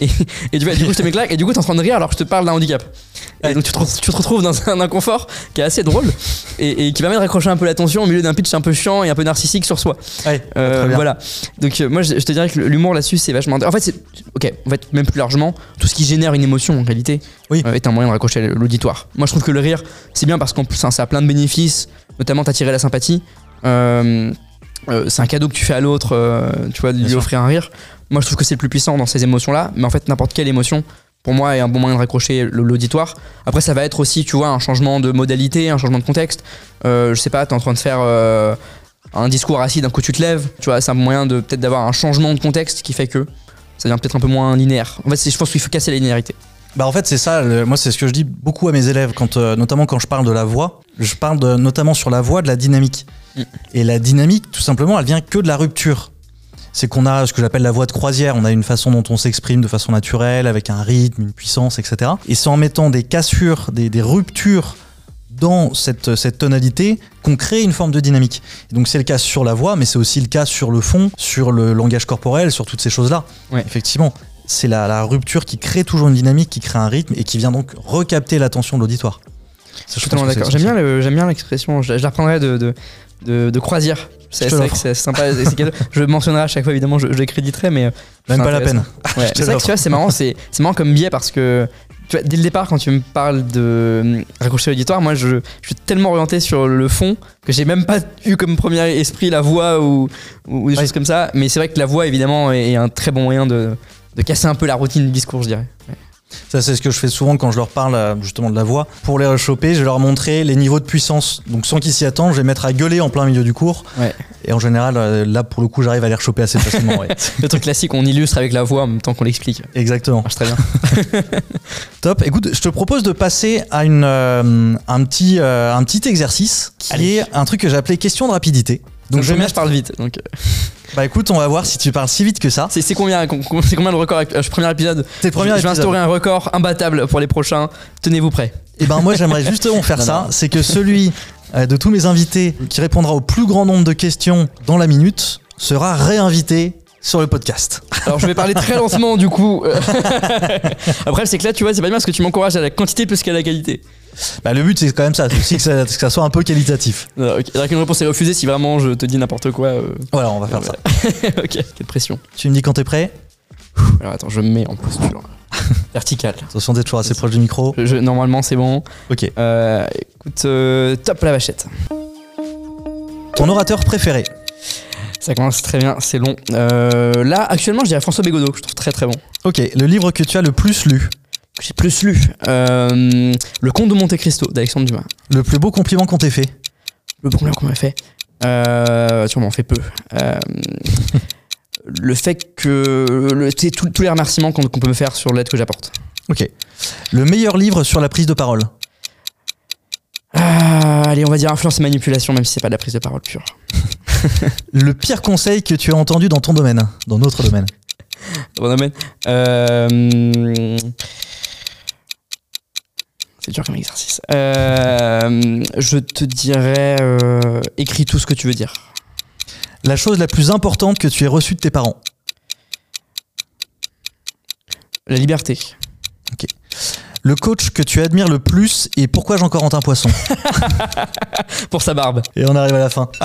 Speaker 2: Et, vois, du coup, je te mets claque, et du coup, t'es en train de rire alors que je te parle d'un handicap. Et
Speaker 1: Ouais.
Speaker 2: donc, tu te, re- tu te retrouves dans un inconfort qui est assez drôle et, et qui permet de raccrocher un peu l'attention au milieu d'un pitch un peu chiant et un peu narcissique sur soi.
Speaker 1: Ouais,
Speaker 2: Euh, voilà. Donc euh, moi je, je te dirais que l'humour là-dessus c'est vachement. En fait c'est ok. En fait même plus largement tout ce qui génère une émotion en réalité
Speaker 1: Oui.
Speaker 2: euh, est un moyen de raccrocher l'auditoire. Moi je trouve que le rire c'est bien parce qu'en plus ça, ça a plein de bénéfices, notamment t'attirer la sympathie. C'est un cadeau que tu fais à l'autre, tu vois, de lui
Speaker 1: sûr.
Speaker 2: offrir un rire. Moi je trouve que c'est le plus puissant dans ces émotions-là, mais en fait n'importe quelle émotion pour moi est un bon moyen de raccrocher l'auditoire. Après ça va être aussi tu vois un changement de modalité, un changement de contexte. Euh, je sais pas, t'es en train de faire euh, un discours assis, d'un coup tu te lèves, tu vois, c'est un moyen de peut-être d'avoir un changement de contexte qui fait que ça devient peut-être un peu moins linéaire. En fait, je pense qu'il faut casser la linéarité.
Speaker 1: Bah en fait c'est ça, le- moi c'est ce que je dis beaucoup à mes élèves, quand, euh, notamment quand je parle de la voix, je parle de, notamment sur la voix de la dynamique.
Speaker 2: Mm.
Speaker 1: Et la dynamique tout simplement elle vient que de la rupture. C'est qu'on a ce que j'appelle la voix de croisière, on a une façon dont on s'exprime de façon naturelle, avec un rythme, une puissance, etc. Et c'est en mettant des cassures, des, des ruptures dans cette, cette tonalité qu'on crée une forme de dynamique. Et donc c'est le cas sur la voix, mais c'est aussi le cas sur le fond, sur le langage corporel, sur toutes ces choses-là.
Speaker 2: Ouais.
Speaker 1: Effectivement, c'est la, la rupture qui crée toujours une dynamique, qui crée un rythme et qui vient donc recapter l'attention de l'auditoire. Je pense
Speaker 2: Totalement d'accord. J'aime bien, le- l'expression, je, je la reprendrai de, de, de, de croisière. C'est sympa, c'est cadeau. Je mentionnerai à chaque fois, évidemment, je, je les créditerai, mais. euh,
Speaker 1: Même pas la peine.
Speaker 2: Ouais, c'est vrai que tu vois, c'est marrant, c'est marrant comme biais parce que tu vois, dès le départ, quand tu me parles de euh, raccrocher l'auditoire, moi je, je suis tellement orienté sur le fond que j'ai même pas eu comme premier esprit la voix ou, ou des
Speaker 1: Ouais.
Speaker 2: choses comme ça. Mais c'est vrai que la voix, évidemment, est est un très bon moyen de, de casser un peu la routine du discours, je dirais.
Speaker 1: Ça, c'est ce que je fais souvent quand je leur parle euh, justement de la voix. Pour les rechoper, je vais leur montrer les niveaux de puissance. Donc sans qu'ils s'y attendent, je vais mettre à gueuler en plein milieu du cours.
Speaker 2: Ouais.
Speaker 1: Et en général, euh, là, pour le coup, j'arrive à les rechoper assez facilement. ouais.
Speaker 2: Le truc classique, on illustre avec la voix en même temps qu'on l'explique. Ça
Speaker 1: Exactement.
Speaker 2: marche très bien.
Speaker 1: Top. Écoute, je te propose de passer à une, euh, un, petit, euh, un petit exercice qui est un truc que j'ai appelé question de rapidité.
Speaker 2: Donc
Speaker 1: je
Speaker 2: je
Speaker 1: vais mettre.
Speaker 2: parle vite. Donc, euh,
Speaker 1: Bah écoute, on va voir si tu parles si vite que ça.
Speaker 2: c'est combien, com- com- c'est combien le record avec- euh, Premier épisode.
Speaker 1: C'est le premier
Speaker 2: je, je vais
Speaker 1: épisode.
Speaker 2: instaurer un record imbattable pour les prochains. Tenez-vous prêts.
Speaker 1: Et ben moi j'aimerais justement faire
Speaker 2: Non,
Speaker 1: ça, c'est que celui euh, de tous mes invités qui répondra au plus grand nombre de questions dans la minute sera réinvité sur le podcast.
Speaker 2: Alors je vais parler très lentement du coup. Après c'est que là tu vois c'est pas bien parce que tu m'encourages à la quantité plus qu'à la qualité.
Speaker 1: Bah, le but c'est quand même ça, c'est aussi que ça, que ça soit un peu qualitatif.
Speaker 2: Non, ok. Alors qu'une réponse est refusée si vraiment je te dis n'importe quoi. euh,
Speaker 1: Voilà, on va faire ça.
Speaker 2: ok, quelle pression.
Speaker 1: Tu me dis quand t'es prêt
Speaker 2: Alors attends, je me mets en posture verticale.
Speaker 1: Attention d'être toujours assez proche du micro.
Speaker 2: Je- je- normalement c'est bon.
Speaker 1: Ok.
Speaker 2: Euh, écoute, euh, top la vachette.
Speaker 1: Ton orateur préféré
Speaker 2: Ça commence très bien, c'est long. Euh, là actuellement je dirais François Bégodeau que je trouve très très bon.
Speaker 1: Ok, le livre que tu as le plus lu
Speaker 2: J'ai plus lu. Euh, le Comte de Monte Cristo d'Alexandre Dumas.
Speaker 1: Le plus beau compliment qu'on t'ait fait
Speaker 2: Le bon qu'on m'a fait. Euh, tu m'en fait peu. Euh, le fait que. Le, tous les remerciements qu'on peut me faire sur l'aide que j'apporte.
Speaker 1: Ok. Le meilleur livre sur la prise de parole
Speaker 2: Ah, allez, on va dire influence et manipulation, même si c'est pas de la prise de parole pure.
Speaker 1: Le pire conseil que tu as entendu dans ton domaine Dans notre domaine
Speaker 2: Bon domaine. Euh, C'est dur comme exercice. Euh, je te dirais. euh, écris tout ce que tu veux dire.
Speaker 1: La chose la plus importante que tu aies reçue de tes parents
Speaker 2: La liberté.
Speaker 1: Le coach que tu admires le plus et pourquoi Jean-Corentin Poisson
Speaker 2: Pour sa barbe.
Speaker 1: Et on arrive à la fin.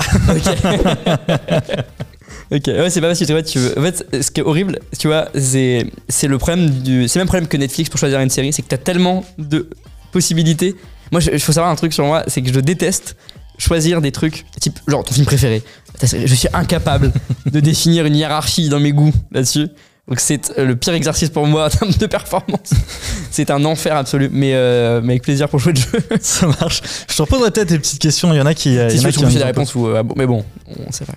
Speaker 2: Ok, ouais, c'est pas facile, tu vois, tu veux. En fait, ce qui est horrible, tu vois, c'est, c'est le problème du. C'est le même problème que Netflix pour choisir une série, c'est que t'as tellement de possibilités. Moi, il faut savoir un truc sur moi, c'est que je déteste choisir des trucs, type, genre ton film préféré. Je suis incapable de définir une hiérarchie dans mes goûts là-dessus. Donc c'est euh, le pire exercice pour moi en termes de performance. C'est un enfer absolu, mais, euh, mais avec plaisir pour jouer le jeu.
Speaker 1: Ça marche. Je te reposerai peut-être des petites questions. Il y en a qui. euh,
Speaker 2: si
Speaker 1: il y en a qui
Speaker 2: des réponses ou. euh, bon, mais bon, on sait pas.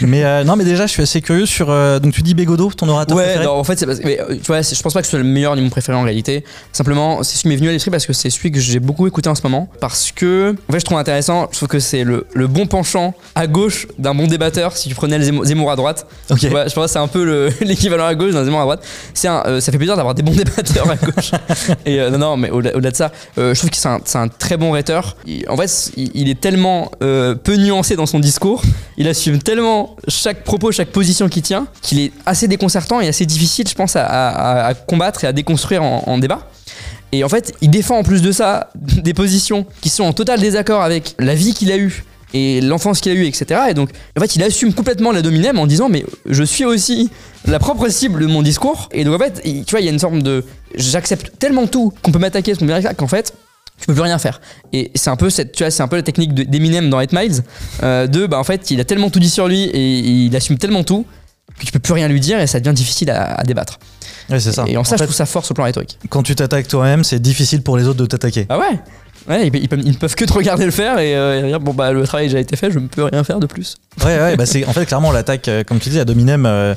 Speaker 1: Mais euh, non, mais déjà, je suis assez curieux sur. euh, donc, tu dis Bégodeau, ton orateur
Speaker 2: Ouais,
Speaker 1: préféré
Speaker 2: non, en fait, c'est parce que, mais, euh, tu vois, c'est- je pense pas que ce soit le meilleur ni mon préféré en réalité. Simplement, c'est ce qui m'est venu à l'esprit parce que c'est celui que j'ai beaucoup écouté en ce moment. Parce que, en fait, je trouve intéressant, je trouve que c'est le, le bon penchant à gauche d'un bon débatteur si tu prenais le Zemmour, à droite. Je pense que c'est un peu le- l'équivalent à gauche d'un Zemmour à droite. C'est un, euh, ça fait plaisir d'avoir des bons débatteurs à gauche. Et euh, non, non, mais au-delà de ça, euh, je trouve que c'est un, c'est un très bon rhéteur. En fait, il, il est tellement peu nuancé dans son discours, il assume tellement chaque propos, chaque position qu'il tient, qu'il est assez déconcertant et assez difficile, je pense, à, à- à combattre et à déconstruire en, en débat. Et en fait, il défend en plus de ça des positions qui sont en total désaccord avec la vie qu'il a eue et l'enfance qu'il a eue, etc. Et donc, en fait, il assume complètement la dominem en disant Mais je suis aussi la propre cible de mon discours. Et donc, en fait, tu vois, il y a une sorte de. J'accepte tellement tout qu'on peut m'attaquer, me dire qu'en fait, je peux plus rien faire. Et c'est un peu cette, tu vois, c'est un peu la technique de- d'Eminem dans 8 Miles, euh, de, bah, en fait, il a tellement tout dit sur lui et il assume tellement tout que tu peux plus rien lui dire et ça devient difficile à, à débattre.
Speaker 1: Ouais, c'est ça.
Speaker 2: Et en ça, je
Speaker 1: fait,
Speaker 2: trouve ça sur le plan rhétorique.
Speaker 1: quand tu t'attaques toi-même, c'est difficile pour les autres de t'attaquer.
Speaker 2: Ah ouais Ouais, ils, ils ne peuvent que te regarder le faire et, euh, et dire bon bah le travail a déjà été fait, je ne peux rien faire de plus.
Speaker 1: Ouais, ouais, bah c'est en fait clairement l'attaque, euh, comme tu dis, à Dominem euh,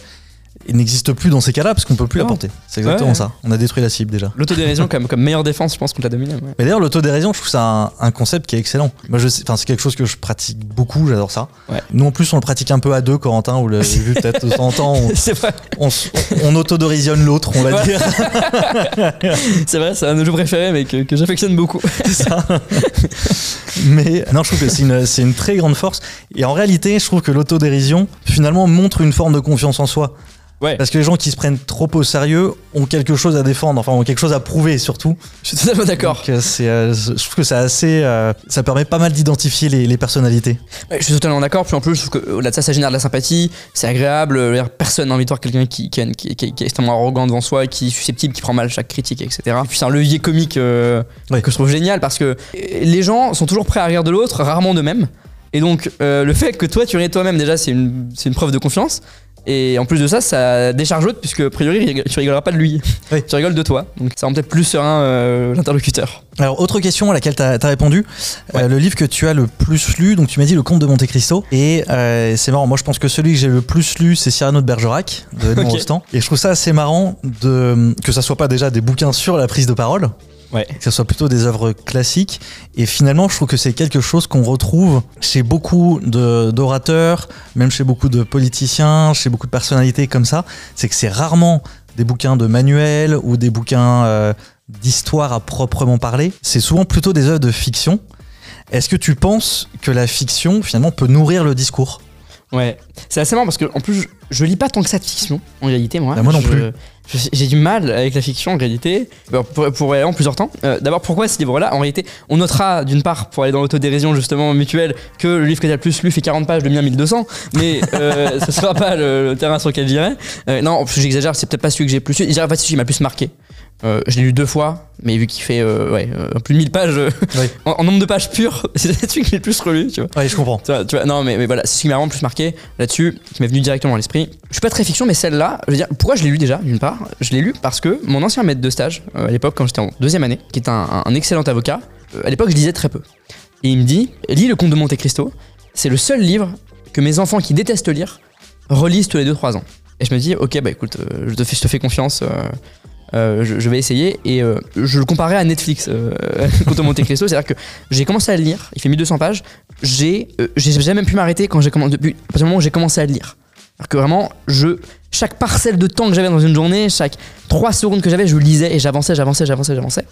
Speaker 1: il n'existe plus dans ces cas-là parce qu'on peut plus la
Speaker 2: Non.
Speaker 1: porter. C'est exactement
Speaker 2: Ouais.
Speaker 1: ça. On a détruit la cible déjà.
Speaker 2: L'autodérision comme, comme meilleure défense, je pense, contre la dominante. Ouais.
Speaker 1: Mais d'ailleurs, l'autodérision, je trouve ça un, un concept qui est excellent. Moi, je c'est quelque chose que je pratique beaucoup. J'adore ça.
Speaker 2: Ouais.
Speaker 1: Nous, en plus, on le pratique un peu à deux, Corentin. Vous l'avez vu peut-être de temps en temps. On,
Speaker 2: C'est vrai,
Speaker 1: on, on autodérisionne l'autre, on va dire.
Speaker 2: c'est vrai, c'est un de nos jeux préférés, mais que, que j'affectionne beaucoup.
Speaker 1: C'est ça. Mais non, je trouve que c'est une, c'est une très grande force. Et en réalité, je trouve que l'autodérision, finalement, montre une forme de confiance en soi.
Speaker 2: Ouais.
Speaker 1: Parce que les gens qui se prennent trop au sérieux ont quelque chose à défendre, enfin, ont quelque chose à prouver surtout.
Speaker 2: Je suis totalement d'accord.
Speaker 1: Euh, euh, je trouve que c'est assez. euh, ça permet pas mal d'identifier les, les personnalités.
Speaker 2: Ouais, je suis totalement d'accord. Puis en plus, je trouve qu'au-delà de ça, ça génère de la sympathie, c'est agréable. Personne n'a envie de voir quelqu'un qui, qui, qui- qui- qui est extrêmement arrogant devant soi, qui est susceptible, qui prend mal chaque critique, etc. Et puis c'est un levier comique euh,
Speaker 1: Ouais.
Speaker 2: que je trouve génial parce que les gens sont toujours prêts à rire de l'autre, rarement d'eux-mêmes. Et donc, euh, le fait que toi tu ris toi-même, déjà, c'est une, c'est une preuve de confiance. Et en plus de ça, ça décharge l'autre, puisque a priori, tu rigoleras pas de lui.
Speaker 1: Oui.
Speaker 2: Tu rigoles de toi. Donc ça rend peut-être plus serein euh, l'interlocuteur.
Speaker 1: Alors, autre question à laquelle tu as, répondu. Euh, le livre que tu as le plus lu, donc tu m'as dit Le Comte de Monte Cristo. Et euh, c'est marrant, moi je pense que celui que j'ai le plus lu, c'est Cyrano de Bergerac, de Edmond
Speaker 2: Ok.
Speaker 1: Rostand. Et je trouve ça assez marrant de, que ça soit pas déjà des bouquins sur la prise de parole, Que ce soit plutôt des œuvres classiques. Et finalement, je trouve que c'est quelque chose qu'on retrouve chez beaucoup d'orateurs, même chez beaucoup de politiciens, chez beaucoup de personnalités comme ça. C'est que c'est rarement des bouquins de manuels ou des bouquins euh, d'histoire à proprement parler, c'est souvent plutôt des œuvres de fiction. Est-ce que tu penses que la fiction finalement peut nourrir le discours?
Speaker 2: Ouais, c'est assez marrant parce que en plus je, je lis pas tant que ça de fiction en réalité moi.
Speaker 1: Bah, moi non
Speaker 2: Je-
Speaker 1: plus.
Speaker 2: J'ai du mal avec la fiction en réalité, Bon, pour, pour aller en plusieurs temps. Euh, D'abord, pourquoi ce livre-là? En réalité, on notera d'une part, pour aller dans l'autodérision justement mutuelle, que le livre que t'as le plus lu fait 40 pages, le mien 1200, mais euh, ce sera pas le, le terrain sur lequel j'irai. Euh, non, en plus, j'exagère, c'est peut-être pas celui que j'ai le plus lu. Dirais pas celui qui m'a le plus marqué. Euh, je l'ai lu deux fois, mais vu qu'il fait euh, ouais, euh, plus de 1000 pages, euh,
Speaker 1: Oui.
Speaker 2: en, en nombre de pages pures, c'est celui que j'ai le plus relu, tu vois.
Speaker 1: Ouais, je comprends.
Speaker 2: Tu vois, tu vois, non, mais, mais voilà, c'est ce qui m'a vraiment le plus marqué là-dessus, qui m'est venu directement à l'esprit. Je suis pas très fiction, mais celle-là, je veux dire, pourquoi je l'ai lu déjà, d'une part? Je l'ai lu parce que mon ancien maître de stage, à l'époque, quand j'étais en deuxième année, qui est un, excellent avocat, à l'époque, je lisais très peu. Et il me dit lis le Comte de Monte Cristo, c'est le seul livre que mes enfants qui détestent lire relisent tous les 2-3 ans. Et je me dis, ok, bah écoute, je, te fais, je te fais confiance. Euh, je, vais essayer et euh, je le comparais à Netflix euh, de Monte Cristo. C'est à dire que j'ai commencé à le lire il fait 1200 pages. J'ai euh, j'ai jamais pu m'arrêter quand j'ai commencé depuis à moment où j'ai commencé à le lire. Alors que vraiment chaque parcelle de temps que j'avais dans une journée chaque 3 secondes que j'avais je lisais et j'avançais j'avançais j'avançais j'avançais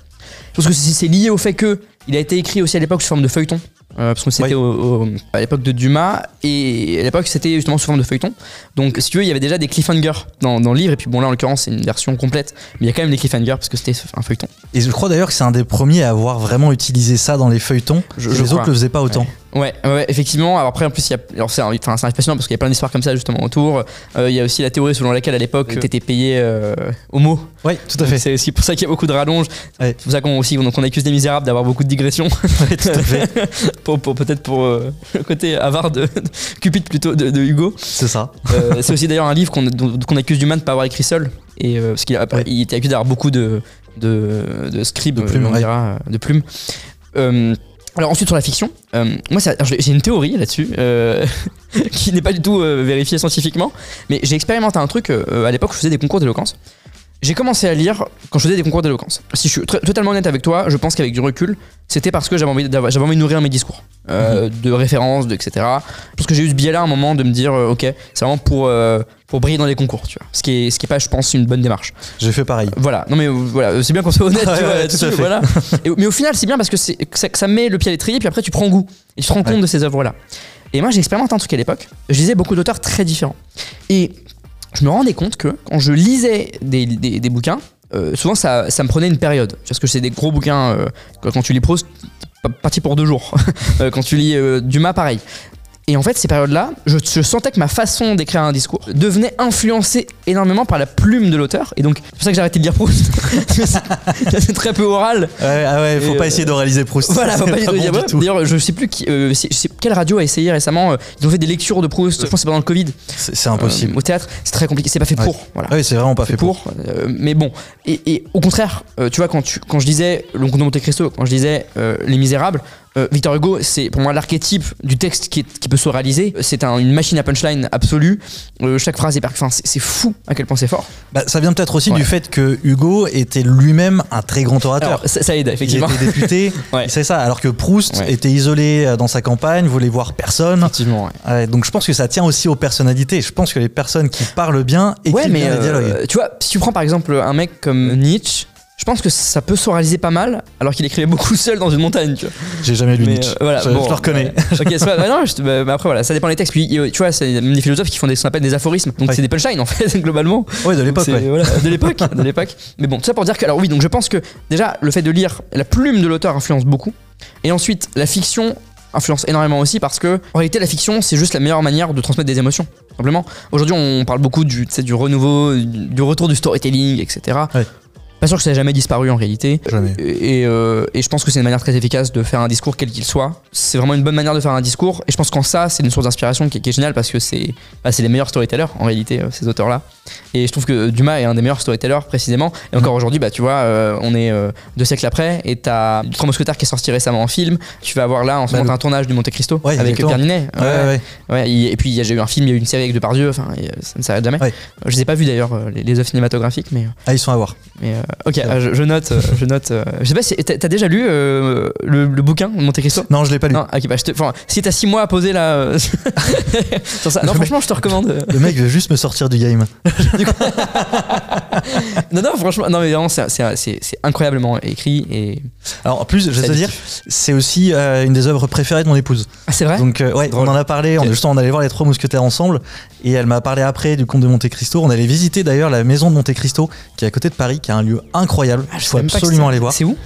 Speaker 2: je pense que c'est lié au fait que il a été écrit aussi à l'époque sous forme de feuilleton euh, parce que c'était
Speaker 1: Oui.
Speaker 2: à l'époque de Dumas et à l'époque c'était justement sous forme de feuilleton donc si tu veux il y avait déjà des cliffhangers dans, dans le livre et puis bon là en l'occurrence c'est une version complète mais il y a quand même des cliffhangers parce que c'était un feuilleton
Speaker 1: Et je crois d'ailleurs que c'est un des premiers à avoir vraiment utilisé ça dans les feuilletons.
Speaker 2: Je- je
Speaker 1: les
Speaker 2: crois.
Speaker 1: autres le faisaient pas autant.
Speaker 2: Ouais, ouais, ouais, effectivement. Alors après, en plus, il y a, alors c'est un, enfin, c'est passionnant parce qu'il y a plein d'histoires comme ça justement autour. Euh, il y a aussi la théorie selon laquelle à l'époque, t'étais payé euh, au mot.
Speaker 1: Oui, tout à fait.
Speaker 2: C'est aussi pour ça qu'il y a beaucoup de rallonges.
Speaker 1: Ouais.
Speaker 2: C'est pour ça qu'on aussi, donc on accuse des misérables d'avoir beaucoup de digressions.
Speaker 1: Ouais, tout à fait.
Speaker 2: pour, pour- peut-être pour euh, le côté avare de, de Cupid plutôt de, de Hugo.
Speaker 1: C'est ça.
Speaker 2: Euh, c'est aussi d'ailleurs un livre qu'on accuse Dumas de ne pas avoir écrit seul. Et euh, parce qu'il a-
Speaker 1: Ouais.
Speaker 2: il était accusé d'avoir beaucoup de, de, de scribes,
Speaker 1: De plumes,
Speaker 2: on dira, de plumes. Euh, alors ensuite sur la fiction, moi j'ai une théorie là-dessus qui n'est pas du tout vérifiée scientifiquement, mais j'ai expérimenté un truc à l'époque où je faisais des concours d'éloquence. J'ai commencé à lire quand je faisais des concours d'éloquence. Si je suis totalement honnête avec toi, je pense qu'avec du recul, c'était parce que j'avais envie, d'avoir- j'avais envie de nourrir mes discours, euh, de références, de, etc. Parce que j'ai eu ce biais-là à un moment de me dire, euh, ok, c'est vraiment pour, euh, pour briller dans les concours, tu vois. Ce qui est, ce qui est pas, je pense, une bonne démarche.
Speaker 1: J'ai fait pareil.
Speaker 2: Voilà, non mais voilà, c'est bien qu'on soit honnête,
Speaker 1: Ouais,
Speaker 2: tu vois,
Speaker 1: ouais,
Speaker 2: là-dessus,
Speaker 1: tout à fait.
Speaker 2: voilà. Et- mais au final, c'est bien parce que, ça, que ça met le pied à l'étrier, puis après tu prends goût et tu te rends compte de ces œuvres-là. Et moi, j'ai expérimenté un truc à l'époque. Je lisais beaucoup d'auteurs très différents. Et je me rendais compte que quand je lisais des, bouquins, euh, souvent ça, me prenait une période. Parce que c'est des gros bouquins, euh, quand, tu lis t'es pas parti pour deux jours. Euh, quand tu lis Dumas, pareil. Et en fait, ces périodes-là, je, je sentais que ma façon d'écrire un discours devenait influencée énormément par la plume de l'auteur. Et donc, c'est pour ça que j'ai arrêté de lire Proust. C'est- très peu oral.
Speaker 1: Ouais, ah ouais, faut
Speaker 2: Et,
Speaker 1: pas
Speaker 2: euh,
Speaker 1: essayer de réaliser Proust.
Speaker 2: Voilà, faut pas
Speaker 1: pas
Speaker 2: dire
Speaker 1: bon
Speaker 2: ouais,
Speaker 1: du tout.
Speaker 2: D'ailleurs, je sais plus qui, euh, je sais quelle radio a essayé récemment. euh, ils ont fait des lectures de Proust. Je pense que c'est pendant le Covid.
Speaker 1: C'est impossible.
Speaker 2: Euh, au théâtre, c'est très compliqué. C'est pas fait
Speaker 1: Ouais.
Speaker 2: pour. Voilà.
Speaker 1: Ah oui, c'est vraiment pas fait pour.
Speaker 2: euh, mais bon, et, et au contraire, euh, tu vois, quand, tu, quand je disais de Monte Cristo, quand je disais euh, Les Misérables, euh, Victor Hugo, c'est pour moi l'archétype du texte qui, est- qui peut se réaliser. C'est un- une machine à punchline absolue. Euh, chaque phrase est par... enfin, c'est fou à quel point c'est fort.
Speaker 1: Bah, ça vient peut-être aussi
Speaker 2: Ouais.
Speaker 1: du fait que Hugo était lui-même un très grand orateur.
Speaker 2: Alors, ça, ça aide,
Speaker 1: il
Speaker 2: effectivement.
Speaker 1: était député,
Speaker 2: Ouais.
Speaker 1: c'est ça. Alors que Proust
Speaker 2: Ouais.
Speaker 1: était isolé euh, dans sa campagne, voulait voir personne.
Speaker 2: Effectivement,
Speaker 1: donc je pense que ça tient aussi aux personnalités. Je pense que les personnes qui parlent bien écrivent
Speaker 2: Ouais, mais
Speaker 1: bien les dialogues.
Speaker 2: tu vois, si tu prends par exemple un mec comme Nietzsche, je pense que ça peut s'oraliser pas mal, alors qu'il écrivait beaucoup seul dans une montagne, tu vois.
Speaker 1: J'ai jamais lu
Speaker 2: Mais,
Speaker 1: Nietzsche.
Speaker 2: euh, voilà,
Speaker 1: je,
Speaker 2: bon,
Speaker 1: je le reconnais.
Speaker 2: pas- bah non, je- bah, mais après voilà, ça dépend des textes. Puis tu vois, c'est des philosophes qui font des, ce qu'on appelle des aphorismes. Donc
Speaker 1: Ouais.
Speaker 2: c'est des punchlines en fait, globalement.
Speaker 1: Ouais, de l'époque,
Speaker 2: C'est-
Speaker 1: ouais.
Speaker 2: voilà, de l'époque, de l'époque. Mais bon, tout ça pour dire que alors oui, donc je pense que déjà le fait de lire la plume de l'auteur influence beaucoup, et ensuite la fiction influence énormément aussi parce que en réalité la fiction c'est juste la meilleure manière de transmettre des émotions simplement aujourd'hui on parle beaucoup du, du renouveau du, du retour du storytelling etc
Speaker 1: Ouais.
Speaker 2: Pas sûr que ça ait jamais disparu en réalité
Speaker 1: Jamais.
Speaker 2: et, euh, et je pense que c'est une manière très efficace de faire un discours quel qu'il soit. C'est vraiment une bonne manière de faire un discours. Et je pense qu'en ça, c'est une source d'inspiration qui, est- qui est géniale parce que c'est bah, les meilleurs storytellers en réalité, euh, ces auteurs-là. Et je trouve que Dumas est un des meilleurs storytellers précisément. Et encore aujourd'hui, bah, tu vois, euh, on est euh, deux siècles après et t'as Trois Mousquetaires qui est sorti récemment en film. Tu vas avoir là en ce
Speaker 1: Bah,
Speaker 2: moment
Speaker 1: le-
Speaker 2: un tournage du Monte Cristo
Speaker 1: Ouais,
Speaker 2: avec. Pierre Ninet.
Speaker 1: Ouais, ouais,
Speaker 2: et puis il y a déjà eu un film, il y a eu une série avec Depardieu. Enfin, ça ne s'arrête jamais. Je les ai pas vus d'ailleurs, euh, les, les œuvres cinématographiques, mais.
Speaker 1: Ah, ils sont à voir.
Speaker 2: Mais euh, ok, euh, je, je note, je note. je sais pas si t'as déjà lu le, le bouquin de Monte Cristo?
Speaker 1: Non, je l'ai pas lu.
Speaker 2: Non, ok, bah je te, enfin, si t'as 6 mois à poser là, sur ça, non
Speaker 1: Le
Speaker 2: franchement je te recommande.
Speaker 1: Le mec veut juste me sortir du game.
Speaker 2: Non, non, franchement, non, mais vraiment, c'est- c'est c'est- c'est incroyablement écrit et.
Speaker 1: Alors en plus, je vais te dire, c'est aussi euh, une des œuvres préférées de mon épouse.
Speaker 2: Ah, c'est vrai?
Speaker 1: Donc euh, ouais, on en a parlé, on, justement on allait voir les trois mousquetaires ensemble et elle m'a parlé après du comte de Monte Cristo. On allait visiter d'ailleurs la maison de Monte Cristo qui est à côté de Paris, qui est un lieu incroyable.
Speaker 2: Ah,
Speaker 1: Il faut absolument aller voir.
Speaker 2: C'est où?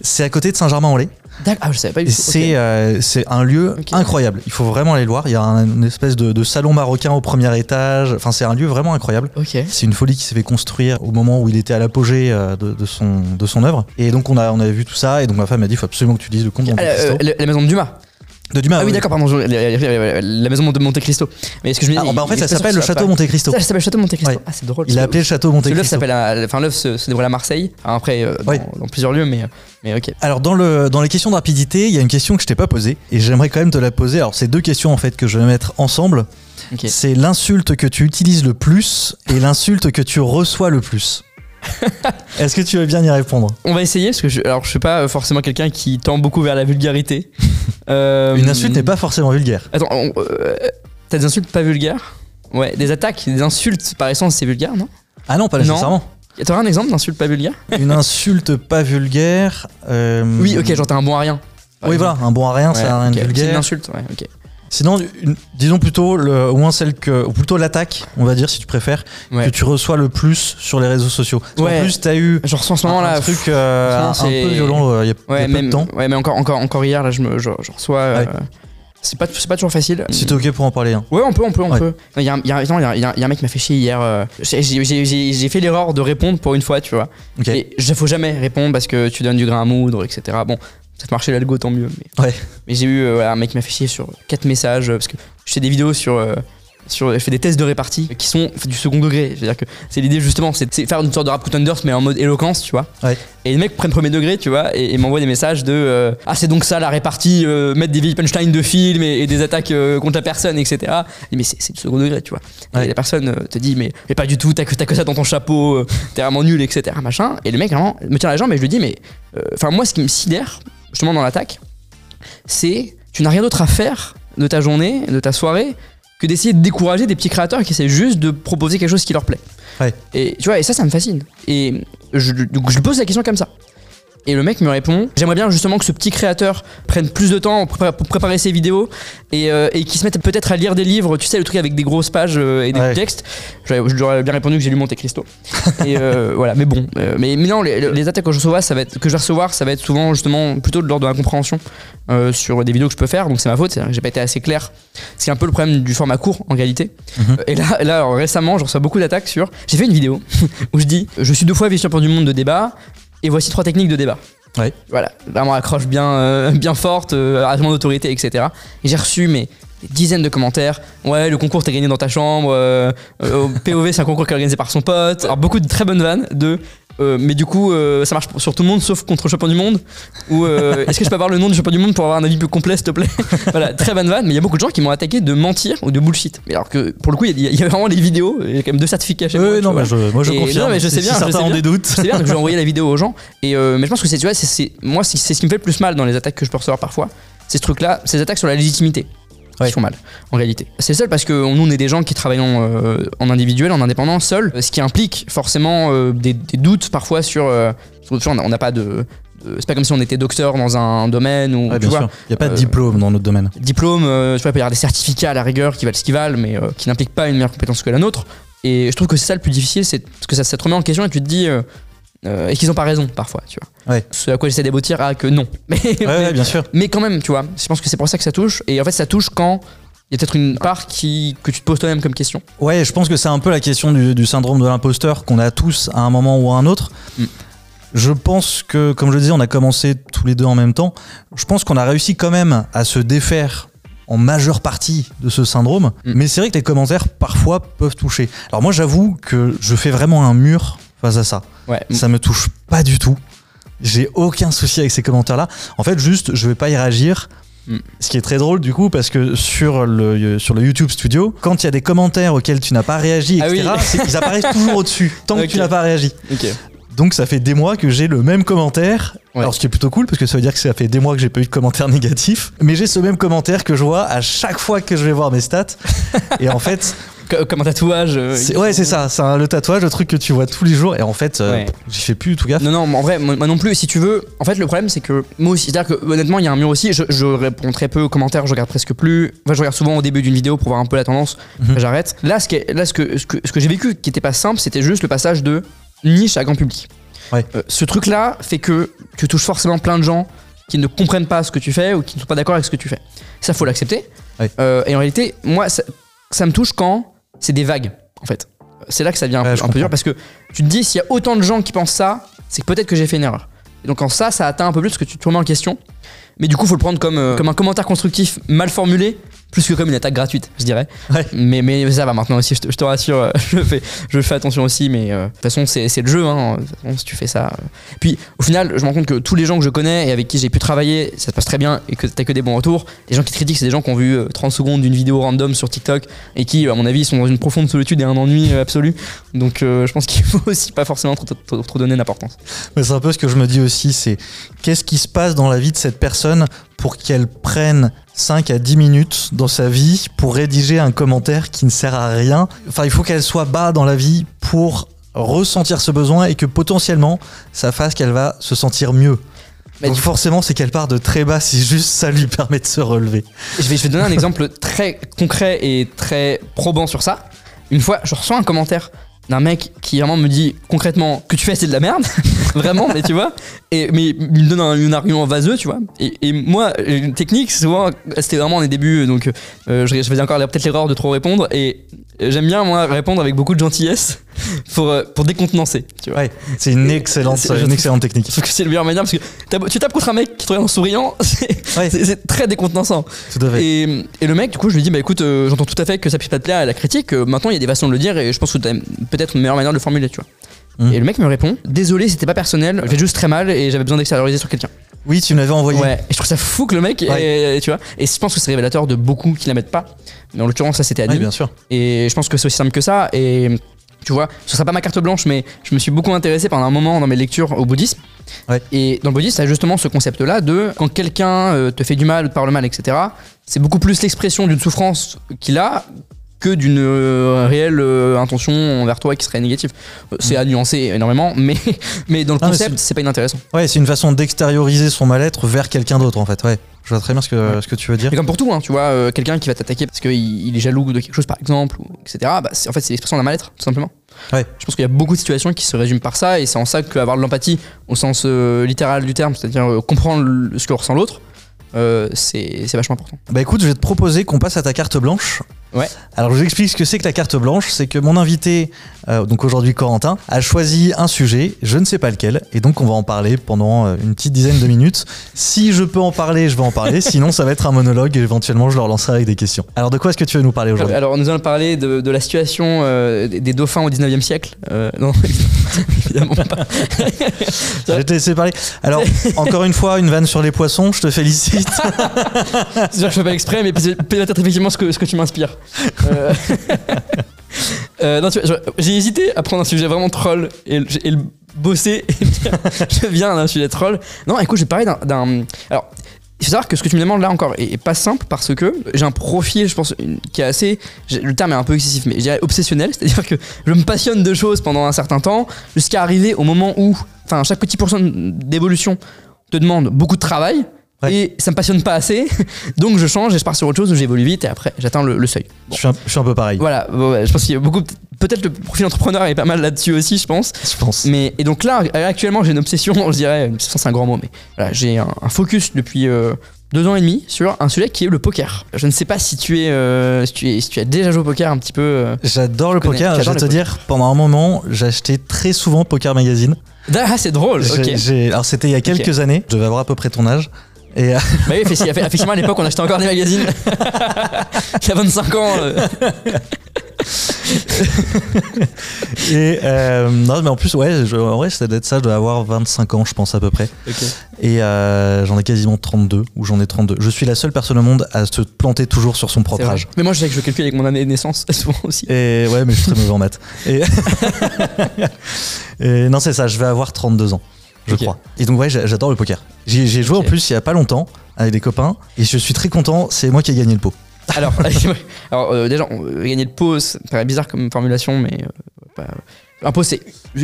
Speaker 1: C'est à côté de Saint-Germain-en-Laye
Speaker 2: D'accord, Ah, je savais pas du
Speaker 1: et
Speaker 2: tout. ok.
Speaker 1: c'est euh, c'est un lieu incroyable. Il faut vraiment aller le voir. Il y a un- une espèce de, de salon marocain au premier étage. Enfin, c'est un lieu vraiment incroyable. C'est une folie qui s'est fait construire au moment où il était à l'apogée euh, de, de son, de son œuvre. Et donc on, a, on avait vu tout ça. Et donc ma femme m'a dit il faut absolument que tu lises le Cristo.
Speaker 2: euh, la maison de Dumas.
Speaker 1: De Dumas.
Speaker 2: Ah oui, d'accord, pardon. je- la, la- la- la maison de Monte Cristo. Mais est-ce que je me dis.
Speaker 1: Ah, bah, en fait,
Speaker 2: il
Speaker 1: ça s'appelle le château Monte Cristo.
Speaker 2: Ça s'appelle le château Monte Cristo.
Speaker 1: Ouais.
Speaker 2: Ah, c'est drôle.
Speaker 1: Il a appelé le château Monte
Speaker 2: Parce que l'œuvre
Speaker 1: Cristo.
Speaker 2: s'appelle. à- Enfin, l'œuvre se, se déroule à Marseille. Enfin, après, euh, dans,
Speaker 1: Ouais.
Speaker 2: dans plusieurs lieux, mais, mais ok.
Speaker 1: Alors dans, le, dans les questions de rapidité, il y a une question que je t'ai pas posée et j'aimerais quand même te la poser. Alors c'est deux questions en fait que je vais mettre ensemble.
Speaker 2: Ok.
Speaker 1: C'est l'insulte que tu utilises le plus et l'insulte que tu reçois le plus. Est-ce que tu veux bien y répondre?
Speaker 2: On va essayer, parce que je, alors, je suis pas forcément quelqu'un qui tend beaucoup vers la vulgarité. Euh,
Speaker 1: Une insulte n'est pas forcément vulgaire.
Speaker 2: Attends, on- euh, t'as des insultes pas vulgaires? Ouais, des attaques, des insultes par essence, c'est vulgaire, non?
Speaker 1: Ah non, pas
Speaker 2: Non.
Speaker 1: nécessairement.
Speaker 2: T'aurais un exemple d'insulte pas vulgaire?
Speaker 1: Une insulte pas vulgaire. euh,
Speaker 2: Oui, ok, genre t'es un bon à rien. par
Speaker 1: Oui,
Speaker 2: exemple.
Speaker 1: voilà, un bon à rien,
Speaker 2: Ouais,
Speaker 1: c'est rien
Speaker 2: ok,
Speaker 1: de
Speaker 2: C'est une
Speaker 1: vulgaire.
Speaker 2: insulte, ouais, ok.
Speaker 1: Sinon, une- disons plutôt le, au moins celle que, ou plutôt l'attaque, on va dire si tu préfères,
Speaker 2: Ouais.
Speaker 1: que tu reçois le plus sur les réseaux sociaux.
Speaker 2: Ouais.
Speaker 1: plus, t'as eu
Speaker 2: Genre en ce
Speaker 1: un,
Speaker 2: moment là,
Speaker 1: un truc euh,
Speaker 2: en
Speaker 1: un, peu violent euh, il y a, il y a
Speaker 2: ouais,
Speaker 1: peu
Speaker 2: même,
Speaker 1: de temps.
Speaker 2: ouais, mais encore, encore, encore hier là, je me, je, je reçois. euh,
Speaker 1: Ouais.
Speaker 2: c'est pas, pas toujours facile.
Speaker 1: Si t'es ok pour en parler. hein.
Speaker 2: Ouais, on peut, on peut, on
Speaker 1: Ouais.
Speaker 2: peut. Il y, a, un- il y, a, attends, il y a- un mec qui m'a fait chier hier. euh, j'ai- fait l'erreur de répondre pour une fois, tu vois.
Speaker 1: Ok.
Speaker 2: Et il faut jamais répondre parce que tu donnes du grain à moudre, etc. Bon, ça marché l'algo, tant mieux. Mais,
Speaker 1: Ouais.
Speaker 2: mais j'ai eu euh, voilà, un mec qui m'a fait chier sur quatre messages euh, parce que je fais des vidéos sur. euh, sur, je fais des tests de répartie qui sont du second degré. C'est-à-dire que c'est l'idée justement, c'est de faire une sorte de rap contenders mais en mode éloquence, tu vois.
Speaker 1: Ouais.
Speaker 2: Et les mecs prennent premier degré, tu vois, et, et m'envoient des messages de euh, Ah, c'est donc ça la répartie, euh, mettre des vieilles punchlines de films et, et des attaques euh, contre la personne, etc. Et mais c'est du second degré, tu vois.
Speaker 1: Ouais.
Speaker 2: Et la personne te dit mais, mais pas du tout, t'as que, ça dans ton chapeau, t'es vraiment nul, etc. Machin. Et le mec vraiment me tient la jambe et je lui dis mais. Enfin, moi, ce qui me sidère, justement dans l'attaque, c'est tu n'as rien d'autre à faire de ta journée, de ta soirée, que d'essayer de décourager des petits créateurs qui essaient juste de proposer quelque chose qui leur plaît.
Speaker 1: Ouais.
Speaker 2: Et tu vois, et ça, ça me fascine. Et je, donc je lui pose la question comme ça. Et le mec me répond J'aimerais bien justement que ce petit créateur prenne plus de temps pour, pré- pour préparer ses vidéos et, euh, et qu'il se mette peut-être à lire des livres, tu sais, le truc avec des grosses pages euh, et des
Speaker 1: Ouais.
Speaker 2: textes. J'aurais- Je lui aurais bien répondu que j'ai lu Monte Cristo. et euh, voilà, mais bon. euh, mais, mais non, les, les attaques que je, reçois, ça va être, que je vais recevoir, ça va être souvent justement plutôt de l'ordre de la compréhension euh, sur des vidéos que je peux faire. Donc c'est ma faute, j'ai pas été assez clair. C'est un peu le problème du format court en réalité.
Speaker 1: Mhm.
Speaker 2: Et là, là alors, récemment, je reçois beaucoup d'attaques sur. J'ai fait une vidéo où je dis Je suis deux fois vice-champion du monde de débat et voici trois techniques de débat.
Speaker 1: Ouais.
Speaker 2: Voilà, vraiment accroche bien, euh, bien forte, euh, argument d'autorité, etc. Et j'ai reçu mais dizaines de commentaires. Ouais, le concours t'as gagné dans ta chambre. euh, euh, POV c'est un concours qui est organisé par son pote. Alors beaucoup de très bonnes vannes de. euh, mais du coup, ça marche sur tout le monde sauf contre le champion du monde. Ou est-ce que je peux avoir le nom du champion du monde pour avoir un avis plus complet, s'il te plaît? Voilà, très bonne vanne. Mais il y a beaucoup de gens qui m'ont attaqué de mentir ou de bullshit. Mais alors que pour le coup, il y, y a vraiment les vidéos. Il y a quand même deux certificats chez moi.
Speaker 1: non,
Speaker 2: vois.
Speaker 1: je, moi je
Speaker 2: Et
Speaker 1: confirme.
Speaker 2: non, mais je sais
Speaker 1: Si
Speaker 2: bien, je
Speaker 1: certains ont des doutes.
Speaker 2: C'est bien, donc je vais envoyer la vidéo aux gens. Et mais je pense que c'est, tu vois, c'est, moi, c'est, c'est ce qui me fait le plus mal dans les attaques que je peux recevoir parfois. C'est ce truc-là, ces attaques sur la légitimité.
Speaker 1: Ouais.
Speaker 2: Qui font mal, en réalité. C'est seul parce que nous, on est des gens qui travaillent en, euh, en individuel, en indépendant, seul, ce qui implique forcément euh, des, des doutes parfois sur. euh, sur- vois, on n'a- pas de. c'est pas comme si on était docteur dans un domaine ou
Speaker 1: Ouais,
Speaker 2: tu vois.
Speaker 1: Il n'y a pas de
Speaker 2: euh,
Speaker 1: diplôme dans notre domaine.
Speaker 2: diplôme, euh, tu vois, il peut y avoir des certificats à la rigueur qui valent ce qu'ils valent, mais euh, qui n'impliquent pas une meilleure compétence que la nôtre. Et je trouve que c'est ça le plus difficile, c'est parce que ça, ça te remet en question et tu te dis. Euh, et qu'ils ont pas raison parfois, tu vois.
Speaker 1: Ouais.
Speaker 2: Ce à quoi j'essaie d'aboutir à que non. Mais,
Speaker 1: Ouais,
Speaker 2: mais,
Speaker 1: ouais, bien sûr.
Speaker 2: mais quand même, tu vois, je pense que c'est pour ça que ça touche. Et en fait, ça touche quand il y a peut-être une part qui, que tu te poses toi-même comme question.
Speaker 1: Ouais, je pense que c'est un peu la question du, du syndrome de l'imposteur qu'on a tous à un moment ou à un autre.
Speaker 2: Mm.
Speaker 1: Je pense que, comme je le disais, on a commencé tous les deux en même temps. Je pense qu'on a réussi quand même à se défaire en majeure partie de ce syndrome.
Speaker 2: Mm.
Speaker 1: Mais c'est vrai que les commentaires, parfois, peuvent toucher. Alors moi, j'avoue que je fais vraiment un mur face à ça.
Speaker 2: Ouais.
Speaker 1: Ça me touche pas du tout. J'ai aucun souci avec ces commentaires-là. En fait, juste, je vais pas y réagir.
Speaker 2: Mm.
Speaker 1: Ce qui est très drôle du coup parce que sur le, sur le YouTube Studio, quand il y a des commentaires auxquels tu n'as pas réagi,
Speaker 2: Ah
Speaker 1: etc.,
Speaker 2: oui.
Speaker 1: ils apparaissent toujours au-dessus tant que tu n'as pas réagi. Donc ça fait des mois que j'ai le même commentaire.
Speaker 2: Ouais.
Speaker 1: Alors ce qui est plutôt cool parce que ça veut dire que ça fait des mois que j'ai pas eu de commentaire négatif. Mais j'ai ce même commentaire que je vois à chaque fois que je vais voir mes stats. Et en fait,
Speaker 2: Comme un tatouage. euh,
Speaker 1: Ouais, c'est ça, c'est le tatouage, le truc que tu vois tous les jours. Et en fait, euh,
Speaker 2: Ouais.
Speaker 1: j'y fais plus tout gaffe.
Speaker 2: Non, non, mais en vrai, moi non plus. Si tu veux, en fait, le problème, c'est que moi aussi, c'est-à-dire que honnêtement, il y a un mur aussi. Je, je réponds très peu aux commentaires, je regarde presque plus. Enfin, je regarde souvent au début d'une vidéo pour voir un peu la tendance.
Speaker 1: Mhm.
Speaker 2: J'arrête. Là, ce, qui est- là, ce que, ce que, ce que j'ai vécu qui était pas simple, c'était juste le passage de niche à grand public.
Speaker 1: Ouais.
Speaker 2: Euh, ce truc-là fait que tu touches forcément plein de gens qui ne comprennent pas ce que tu fais ou qui ne sont pas d'accord avec ce que tu fais. Ça, faut l'accepter.
Speaker 1: Ouais.
Speaker 2: Euh, et en réalité, moi, ça, ça me touche quand c'est des vagues, en fait. C'est là que ça devient un, peu-
Speaker 1: je
Speaker 2: un peu dur parce que tu te dis, s'il y a autant de gens qui pensent ça, c'est que peut-être que j'ai fait une erreur. Et donc, quand ça, ça atteint un peu plus parce que tu te remets en question. Mais du coup, faut le prendre comme, euh, comme un commentaire constructif mal formulé, plus que comme une attaque gratuite, je dirais.
Speaker 1: Ouais.
Speaker 2: Mais, mais ça va maintenant aussi, je te, je te rassure, euh, je fais, je fais attention aussi, mais euh, de toute façon, c'est le jeu. Hein. De toute façon, si tu fais ça. euh. Puis au final, je me rends compte que tous les gens que je connais et avec qui j'ai pu travailler, ça se passe très bien et que t'as que des bons retours. Les gens qui te critiquent, c'est des gens qui ont vu euh, 30 secondes d'une vidéo random sur TikTok et qui, à mon avis, sont dans une profonde solitude et un ennui absolu. Donc euh, je pense qu'il faut aussi pas forcément trop, trop- trop donner d'importance.
Speaker 1: Mais c'est un peu ce que je me dis aussi, c'est qu'est-ce qui se passe dans la vie de cette personne pour qu'elle prenne 5 à 10 minutes dans sa vie pour rédiger un commentaire qui ne sert à rien. Enfin, il faut qu'elle soit bas dans la vie pour ressentir ce besoin et que potentiellement ça fasse qu'elle va se sentir mieux.
Speaker 2: Mais
Speaker 1: Donc forcément, c'est qu'elle part de très bas si juste ça lui permet de se relever.
Speaker 2: Je vais, je vais donner un exemple très concret et très probant sur ça. Une fois, je reçois un commentaire d'un mec qui vraiment me dit concrètement que tu fais c'est de la merde, vraiment, mais tu vois, et, mais il me donne un, un argument vaseux, tu vois. Et, et moi, une technique, souvent, c'était vraiment les débuts, donc euh, je, je faisais encore peut-être l'erreur de trop répondre, et j'aime bien, moi, répondre avec beaucoup de gentillesse pour, euh, pour décontenancer, tu vois.
Speaker 1: Ouais, c'est une excellente,
Speaker 2: C'est-
Speaker 1: une excellente technique.
Speaker 2: Je trouve que c'est le meilleur manière parce que tu tapes contre un mec qui te regarde en souriant, c'est
Speaker 1: Ouais,
Speaker 2: très décontenançant.
Speaker 1: tout à fait.
Speaker 2: Et, et le mec, du coup, je lui dis, bah écoute, euh, j'entends tout à fait que ça puisse pas te plaire à la critique. euh, maintenant, il y a des façons de le dire et je pense que t'as peut-être une meilleure manière de le formuler, tu vois.
Speaker 1: Mm.
Speaker 2: Et le mec me répond, désolé, c'était pas personnel, je vais juste très mal et j'avais besoin d'extérioriser sur quelqu'un.
Speaker 1: Oui, tu me l'avais envoyé.
Speaker 2: Ouais. Et je trouve ça fou que le mec, tu vois. Et je pense que c'est révélateur de beaucoup qui la mettent pas. Mais en l'occurrence, ça c'était
Speaker 1: Oui,
Speaker 2: Adil.
Speaker 1: bien sûr.
Speaker 2: Et je pense que c'est aussi simple que ça. Et tu vois, ce sera pas ma carte blanche, mais je me suis beaucoup intéressé pendant un moment dans mes lectures au bouddhisme.
Speaker 1: Ouais.
Speaker 2: Et dans le bouddhisme, t'as justement ce concept-là de quand quelqu'un euh, te fait du mal, te parle mal, etc. C'est beaucoup plus l'expression d'une souffrance qu'il a que d'une euh, réelle euh, intention envers toi qui serait négative. Euh, C'est à nuancer énormément, mais, mais dans le
Speaker 1: Ah, mais
Speaker 2: concept, c'est pas inintéressant.
Speaker 1: Ouais, c'est une façon d'extérioriser son mal-être vers quelqu'un d'autre en fait. Ouais, je vois très bien ce que, ce que tu veux dire.
Speaker 2: Mais comme pour tout, hein, tu vois, euh, quelqu'un qui va t'attaquer parce qu'il il est jaloux de quelque chose, par exemple, ou, etc., bah, c'est- en fait, c'est l'expression d'un mal-être, tout simplement.
Speaker 1: Ouais.
Speaker 2: Je pense qu'il y a beaucoup de situations qui se résument par ça, et c'est en ça qu'avoir de l'empathie, au sens euh, littéral du terme, c'est-à-dire euh, comprendre le- ce que ressent l'autre, euh, c'est c'est vachement important.
Speaker 1: Bah écoute, je vais te proposer qu'on passe à ta carte blanche.
Speaker 2: Ouais.
Speaker 1: Alors je vous explique ce que c'est que la carte blanche, c'est que mon invité, euh, donc aujourd'hui Corentin, a choisi un sujet, je ne sais pas lequel, et donc on va en parler pendant euh, une petite dizaine de minutes. Si je peux en parler, je vais en parler, sinon ça va être un monologue et éventuellement je le relancerai avec des questions. Alors de quoi est-ce que tu veux nous parler aujourd'hui?
Speaker 2: Alors, nous allons parler de, de la situation euh, des, dauphins au 19e siècle. Euh, non, évidemment pas.
Speaker 1: Je vais te laisser parler. Alors encore une fois, une vanne sur les poissons, je te félicite.
Speaker 2: C'est sûr que je fais pas exprès, mais peut-être effectivement ce que, ce que tu m'inspires. Euh, euh, non, j'ai hésité à prendre un sujet vraiment troll et, le- bosser et je viens d'un sujet troll. Non, écoute, je vais parler d'un-. Alors. Il faut savoir que ce que tu me demandes là encore est pas simple parce que j'ai un profil, je pense, qui est assez. Le terme est un peu excessif, mais je dirais obsessionnel. C'est-à-dire que je me passionne de choses pendant un certain temps jusqu'à arriver au moment où, enfin, chaque petit pourcent d'évolution te demande beaucoup de travail.
Speaker 1: Ouais.
Speaker 2: Et ça me passionne pas assez, donc je change et je pars sur autre chose où j'évolue vite et après j'atteins le, le seuil.
Speaker 1: je, suis un, je suis un peu pareil,
Speaker 2: Voilà, je pense qu'il y a beaucoup. Peut-être le profil entrepreneur est pas mal là-dessus aussi, je pense.
Speaker 1: je pense.
Speaker 2: Mais et donc là, actuellement, j'ai une obsession, je dirais, une obsession c'est un grand mot, mais voilà, j'ai un, un focus depuis euh, deux ans et demi sur un sujet qui est le poker. Je ne sais pas si tu es, euh, si tu es, si tu as déjà joué au poker un petit peu. euh.
Speaker 1: J'adore le
Speaker 2: connais-
Speaker 1: poker, je vais te dire, pendant un moment, j'achetais très souvent Poker Magazine.
Speaker 2: Ah, c'est drôle.
Speaker 1: J'ai-
Speaker 2: Ok.
Speaker 1: j'ai- alors c'était il y a quelques années, je devais avoir à peu près ton âge. Et euh,
Speaker 2: Bah oui, effe- effectivement, à l'époque, on achetait encore des magazines. Il y a 25 ans. euh.
Speaker 1: Et euh, non, mais en plus, ouais, je, en vrai, ça doit être ça, je dois avoir 25 ans, je pense, à peu près. Et euh, j'en ai quasiment 32, ou j'en ai 32. Je suis la seule personne au monde à se planter toujours sur son propre âge.
Speaker 2: Mais moi, je sais que je calcule avec mon année de naissance souvent aussi.
Speaker 1: Et ouais, mais je suis très mauvais en maths. Et, Et non, c'est ça, je vais avoir 32 ans, je crois. Et donc, ouais, j'a- j'adore le poker. J'ai joué en plus il y a pas longtemps avec des copains, et je suis très content, c'est moi qui ai gagné le pot.
Speaker 2: Alors, alors euh, déjà, euh, gagner de pot, ça paraît bizarre comme formulation, mais euh, un pot c'est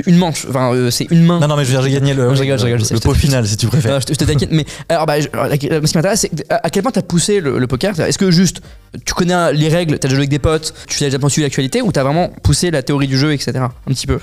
Speaker 2: une manche, enfin euh, c'est une main.
Speaker 1: Non, non, mais je veux dire, j'ai gagné le,
Speaker 2: Non, je rigole, je rigole, je sais,
Speaker 1: le pot final, si tu préfères.
Speaker 2: Non, je te, taquine, mais alors, bah, je- alors, la- la- ce qui m'intéresse, c'est à quel point t'as poussé le, le poker? Est-ce que juste tu connais les règles, t'as déjà joué avec des potes, tu as déjà suivi l'actualité, ou t'as vraiment poussé la théorie du jeu, etc. Un petit peu.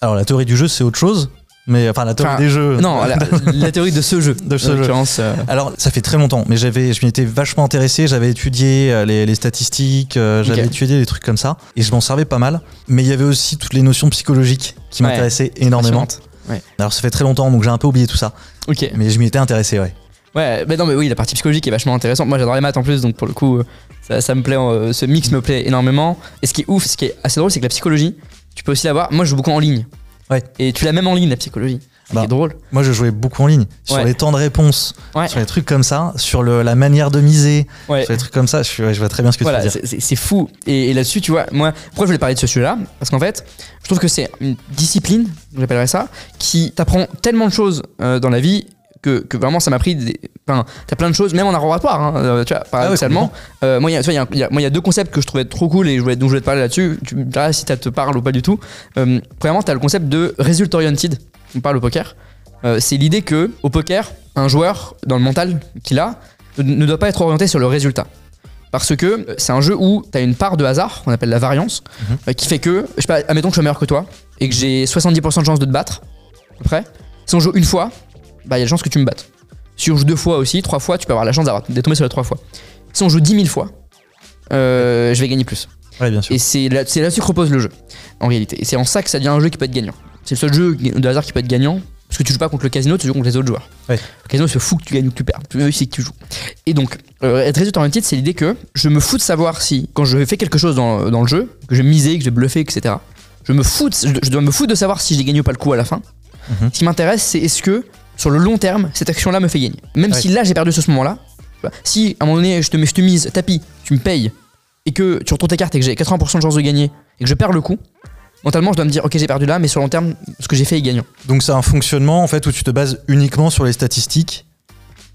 Speaker 1: Alors, la théorie du jeu, c'est autre chose. Mais enfin, la théorie
Speaker 2: Enfin,
Speaker 1: des jeux.
Speaker 2: Non, la, la théorie de ce jeu.
Speaker 1: De ce jeu.
Speaker 2: euh,
Speaker 1: Alors, ça fait très longtemps, mais j'avais, je m'y étais vachement intéressé. J'avais étudié euh, les, les statistiques, euh, j'avais étudié des trucs comme ça, et je m'en servais pas mal. Mais il y avait aussi toutes les notions psychologiques qui
Speaker 2: Ouais.
Speaker 1: m'intéressaient énormément.
Speaker 2: Ouais.
Speaker 1: Alors, ça fait très longtemps, donc j'ai un peu oublié tout ça.
Speaker 2: Ok.
Speaker 1: Mais je m'y étais intéressé, ouais.
Speaker 2: Ouais, mais non, mais oui, la partie psychologique est vachement intéressante. Moi, j'adore les maths en plus, donc pour le coup, euh, ça, ça me plaît. euh, ce mix me plaît énormément. Et ce qui est ouf, ce qui est assez drôle, c'est que la psychologie, tu peux aussi l'avoir. Moi, je joue beaucoup en ligne.
Speaker 1: Ouais.
Speaker 2: Et tu l'as même en ligne, la psychologie.
Speaker 1: Bah.
Speaker 2: C'est drôle.
Speaker 1: Moi, je jouais beaucoup en ligne sur
Speaker 2: Ouais.
Speaker 1: les temps de réponse,
Speaker 2: Ouais.
Speaker 1: sur les trucs comme ça, sur le, la manière de miser,
Speaker 2: Ouais.
Speaker 1: sur les trucs comme ça. Je, vois très bien ce que
Speaker 2: Voilà,
Speaker 1: tu veux dire.
Speaker 2: c'est- fou. Et, et là-dessus, tu vois, moi, pourquoi je voulais parler de ce sujet-là? Parce qu'en fait, je trouve que c'est une discipline, j'appellerais ça, qui t'apprend tellement de choses euh, dans la vie que, que vraiment ça m'a pris. des- Enfin, t'as plein de choses, même en oratoire, hein, euh, tu vois, paradoxalement. Euh, moi, il y a- y y deux concepts que je trouvais trop cool et je voulais, dont je voulais te parler là-dessus. Tu me diras si ça te parle ou pas du tout. Euh, premièrement, t'as le concept de result oriented. On parle au poker. Euh, c'est l'idée que au poker, un joueur dans le mental qu'il a ne, doit pas être orienté sur le résultat. Parce que c'est un jeu où tu as une part de hasard, qu'on appelle la variance,
Speaker 1: Mhm.
Speaker 2: qui fait que, je sais pas, admettons que je suis meilleur que toi et que j'ai 70% de chance de te battre, à peu près. Si on joue une fois, bah il y a la chance que tu me battes. Si on joue deux fois aussi, trois fois, tu peux avoir la chance d'avoir- d'être tombé sur les trois fois. Si on joue 10 000 fois, euh, je vais gagner plus.
Speaker 1: Ouais, bien sûr.
Speaker 2: Et c'est là- c'est là-dessus que repose le jeu, en réalité. Et c'est en ça que ça devient un jeu qui peut être gagnant. C'est le seul jeu de hasard qui peut être gagnant, parce que tu joues pas contre le casino, tu joues contre les autres joueurs.
Speaker 1: Ouais.
Speaker 2: Le casino, c'est fou que tu gagnes ou que tu perds. Tu c'est que tu joues. Et donc, euh, être résultat oriented, c'est l'idée que je me fous de savoir si, quand je fais quelque chose dans, dans le jeu, que je vais miser, que je vais bluffer, etc., je, me fous de- je, je dois me foutre de savoir si j'ai gagné ou pas le coup à la fin.
Speaker 1: Mhm.
Speaker 2: Ce qui m'intéresse, c'est est-ce que, sur le long terme, cette action-là me fait gagner. Même
Speaker 1: Ouais.
Speaker 2: si là, j'ai perdu sur ce moment-là, si à un moment donné, je te, mets- je te mise tapis, tu me payes, et que tu retournes tes cartes et que j'ai 80% de chance de gagner, et que je perds le coup, mentalement, je dois me dire, ok, j'ai perdu là, mais sur le long terme, ce que j'ai fait est gagnant.
Speaker 1: Donc c'est un fonctionnement en fait où tu te bases uniquement sur les statistiques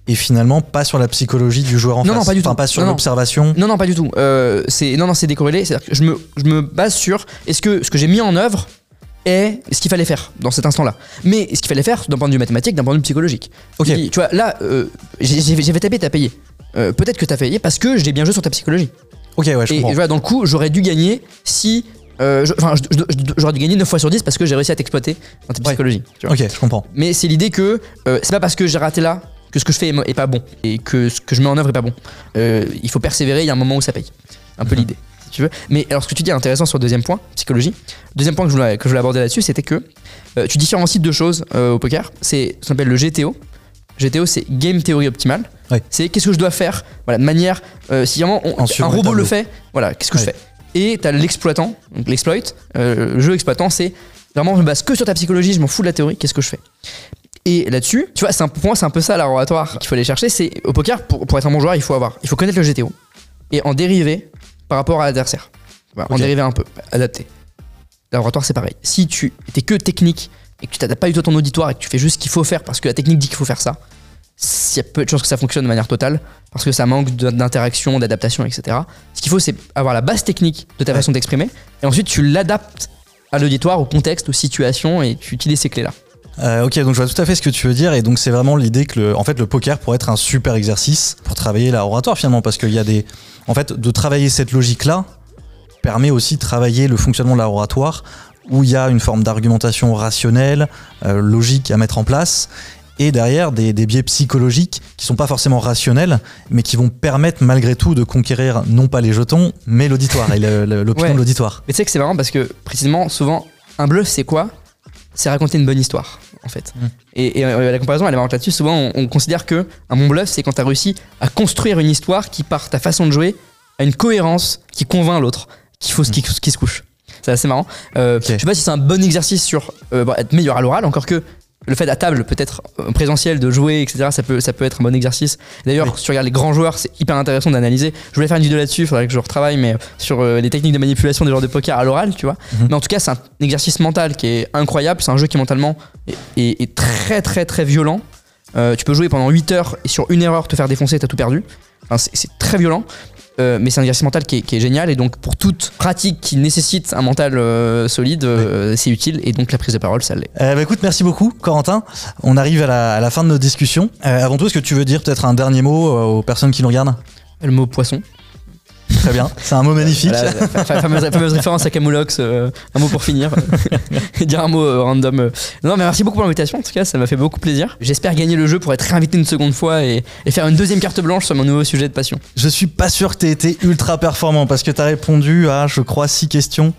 Speaker 1: et finalement pas sur la psychologie du joueur en
Speaker 2: Non,
Speaker 1: face.
Speaker 2: non, pas du
Speaker 1: Enfin,
Speaker 2: tout.
Speaker 1: pas sur
Speaker 2: Non, non.
Speaker 1: l'observation.
Speaker 2: Non, non, pas du tout. Euh, c'est non, non, c'est décorrélé. C'est-à-dire que je me, je me base sur est-ce que ce que j'ai mis en œuvre est ce qu'il fallait faire dans cet instant-là. Mais ce qu'il fallait faire d'un point de vue mathématique, d'un point de vue psychologique.
Speaker 1: Ok.
Speaker 2: Tu vois, là, euh, j'ai j'ai- fait taper, t'as payé. Euh, Peut-être que t'as payé parce que j'ai bien joué sur ta psychologie.
Speaker 1: Ok, ouais, je
Speaker 2: Et
Speaker 1: comprends.
Speaker 2: voilà, dans le coup, j'aurais dû gagner si. euh, je- Enfin, je- je- je- j'aurais dû gagner 9 fois sur 10 parce que j'ai réussi à t'exploiter dans ta
Speaker 1: Ouais.
Speaker 2: psychologie. tu vois.
Speaker 1: Ok, je comprends.
Speaker 2: Mais c'est l'idée que euh, c'est pas parce que j'ai raté là que ce que je fais est, mo- est pas bon et que ce que je mets en œuvre est pas bon. Euh, il faut persévérer, il y a un moment où ça paye. Un peu
Speaker 1: Mhm.
Speaker 2: l'idée, si tu veux. Mais alors ce que tu dis est intéressant sur le deuxième point, psychologie. Deuxième point que je voulais, que je voulais aborder là-dessus, c'était que euh, tu différencies deux choses euh, au poker. C'est ce qu'on appelle le GTO. GTO, c'est Game Theory Optimal.
Speaker 1: Ouais.
Speaker 2: C'est qu'est-ce que je dois faire, voilà, de manière. euh, si vraiment on- un robot le fait, voilà, qu'est-ce que
Speaker 1: Ouais.
Speaker 2: je fais? Et t'as l'exploitant, donc l'exploit. le jeu exploitant, c'est vraiment je me base que sur ta psychologie, je m'en fous de la théorie, qu'est-ce que je fais? Et là-dessus, tu vois, c'est un, pour moi, c'est un peu ça l'oratoire qu'il faut aller chercher. C'est au poker, pour, pour être un bon joueur, il faut avoir, il faut connaître le GTO et en dériver par rapport à l'adversaire. Voilà, En
Speaker 1: Ok.
Speaker 2: dériver un peu, adapter. L'oratoire, c'est pareil. Si tu étais que technique et que tu t'adaptes pas du tout à ton auditoire et que tu fais juste ce qu'il faut faire parce que la technique dit qu'il faut faire ça, il y a peu de chances que ça fonctionne de manière totale parce que ça manque d'interaction, d'adaptation, etc. Ce qu'il faut, c'est avoir la base technique de ta
Speaker 1: Ouais.
Speaker 2: façon d'exprimer et ensuite tu l'adaptes à l'auditoire, au contexte, aux situations et tu utilises ces clés-là.
Speaker 1: Euh, ok, donc je vois tout à fait ce que tu veux dire, et donc c'est vraiment l'idée que le, en fait, le poker pourrait être un super exercice pour travailler la oratoire finalement, parce qu'il y a des, en fait, de travailler cette logique-là permet aussi de travailler le fonctionnement de la oratoire, où il y a une forme d'argumentation rationnelle, euh, logique à mettre en place, et derrière des, des biais psychologiques qui sont pas forcément rationnels, mais qui vont permettre malgré tout de conquérir non pas les jetons, mais l'auditoire et l'opinion
Speaker 2: Ouais.
Speaker 1: de l'auditoire.
Speaker 2: Mais tu sais que c'est marrant parce que précisément, souvent, un bluff, c'est quoi? C'est raconter une bonne histoire, en fait.
Speaker 1: Mm.
Speaker 2: Et, et, euh, la comparaison, elle est marrante là-dessus. Souvent, on, on considère que un bon bluff, c'est quand tu as réussi à construire une histoire qui, par ta façon de jouer, a une cohérence qui convainc l'autre qu'il faut qui, qui se couche. C'est assez marrant. Euh. Je sais pas si c'est un bon exercice sur euh, être meilleur à l'oral, encore que le fait à table, peut-être euh, présentiel, de jouer, etc., ça peut, ça peut être un bon exercice. D'ailleurs,
Speaker 1: Oui.
Speaker 2: si tu regardes les grands joueurs, c'est hyper intéressant d'analyser. Je voulais faire une vidéo là-dessus, il faudrait que je retravaille, mais sur euh, les techniques de manipulation des joueurs de poker à l'oral, tu vois.
Speaker 1: Mhm.
Speaker 2: Mais en tout cas, c'est un exercice mental qui est incroyable. C'est un jeu qui mentalement est, est- est très, très, très violent. Euh, tu peux jouer pendant 8 heures et sur une erreur te faire défoncer, t'as tout perdu. Enfin, c'est très violent. Euh, mais c'est un exercice mental qui est, qui est génial. Et donc, pour toute pratique qui nécessite un mental euh, solide, euh, c'est utile. Et donc, la prise de parole, ça l'est.
Speaker 1: Euh, bah, écoute, merci beaucoup, Corentin. On arrive à la, à la fin de notre discussion. Euh, avant tout, est-ce que tu veux dire peut-être un dernier mot aux personnes qui nous regardent?
Speaker 2: Le mot poisson.
Speaker 1: Très bien, c'est un mot magnifique.
Speaker 2: Voilà, fa- fa- fameuse, fameuse référence à Camoulox, euh, un mot pour finir. Et dire un mot euh, random. euh. Non, mais merci beaucoup pour l'invitation. En tout cas, ça m'a fait beaucoup plaisir. J'espère gagner le jeu pour être réinvité une seconde fois et, et faire une deuxième carte blanche sur mon nouveau sujet de passion.
Speaker 1: Je suis pas sûr que t'aies été ultra performant parce que t'as répondu à, je crois, six questions.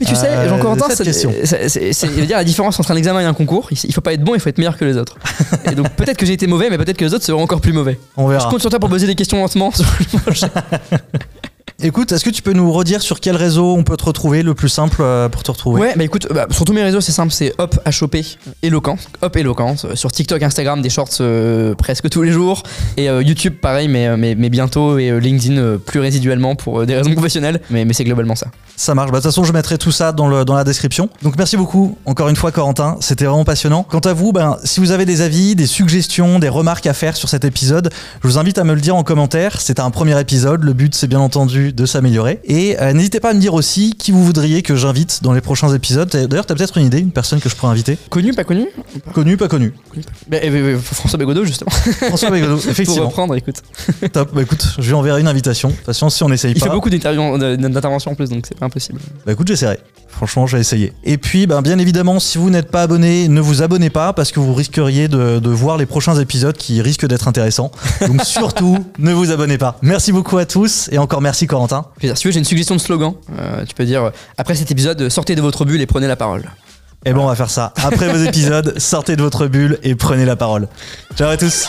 Speaker 2: Mais tu sais,
Speaker 1: Euh,
Speaker 2: Jean-Corentin,
Speaker 1: cette
Speaker 2: c'est dire la différence entre un examen et un concours. Il, faut pas être bon, il faut être meilleur que les autres. Et donc peut-être que j'ai été mauvais, mais peut-être que les autres seront encore plus mauvais.
Speaker 1: On
Speaker 2: Je
Speaker 1: verra.
Speaker 2: compte sur toi pour poser des questions lentement. sur le prochain.
Speaker 1: Écoute, est-ce que tu peux nous redire sur quel réseau on peut te retrouver le plus simple euh, pour te retrouver?
Speaker 2: Ouais, bah écoute, bah, sur tous mes réseaux, c'est simple, c'est Hop HOP éloquent, Hop éloquent. euh, Sur TikTok, Instagram, des shorts euh, presque tous les jours. Et YouTube, pareil, mais, mais, mais bientôt. Et LinkedIn, plus résiduellement pour des raisons professionnelles. Mais, mais c'est globalement ça.
Speaker 1: Ça marche. Bah, de toute façon, je mettrai tout ça dans, le, dans la description. Donc, merci beaucoup, encore une fois, Corentin. C'était vraiment passionnant. Quant à vous, ben, si vous avez des avis, des suggestions, des remarques à faire sur cet épisode, je vous invite à me le dire en commentaire. C'est un premier épisode. Le but, c'est bien entendu de s'améliorer. Et euh, n'hésitez pas à me dire aussi qui vous voudriez que j'invite dans les prochains épisodes. D'ailleurs, t'as peut-être une idée, une personne que je pourrais inviter?
Speaker 2: Connu, pas connu?
Speaker 1: Connu, pas connu.
Speaker 2: Bah, euh, euh, François Bégodeau, justement.
Speaker 1: François Bégodeau,
Speaker 2: pour
Speaker 1: effectivement.
Speaker 2: reprendre, écoute.
Speaker 1: Top. Bah, écoute, je lui enverrai une invitation. De toute façon, si on n'essaye
Speaker 2: Il
Speaker 1: pas.
Speaker 2: fait beaucoup d'interventions d'interventions en plus, donc c'est pas impossible.
Speaker 1: Bah écoute, j'essaierai. Franchement, j'ai essayé. Et puis, ben, bien évidemment, si vous n'êtes pas abonné, ne vous abonnez pas parce que vous risqueriez de, de voir les prochains épisodes qui risquent d'être intéressants. Donc surtout, ne vous abonnez pas. Merci beaucoup à tous et encore merci Corentin.
Speaker 2: Plaisir. Si tu veux, j'ai une suggestion de slogan. Euh, tu peux dire, euh, après cet épisode, euh, sortez de votre bulle et prenez la parole.
Speaker 1: Et bon, on va faire ça. Après vos épisodes, sortez de votre bulle et prenez la parole. Ciao à tous.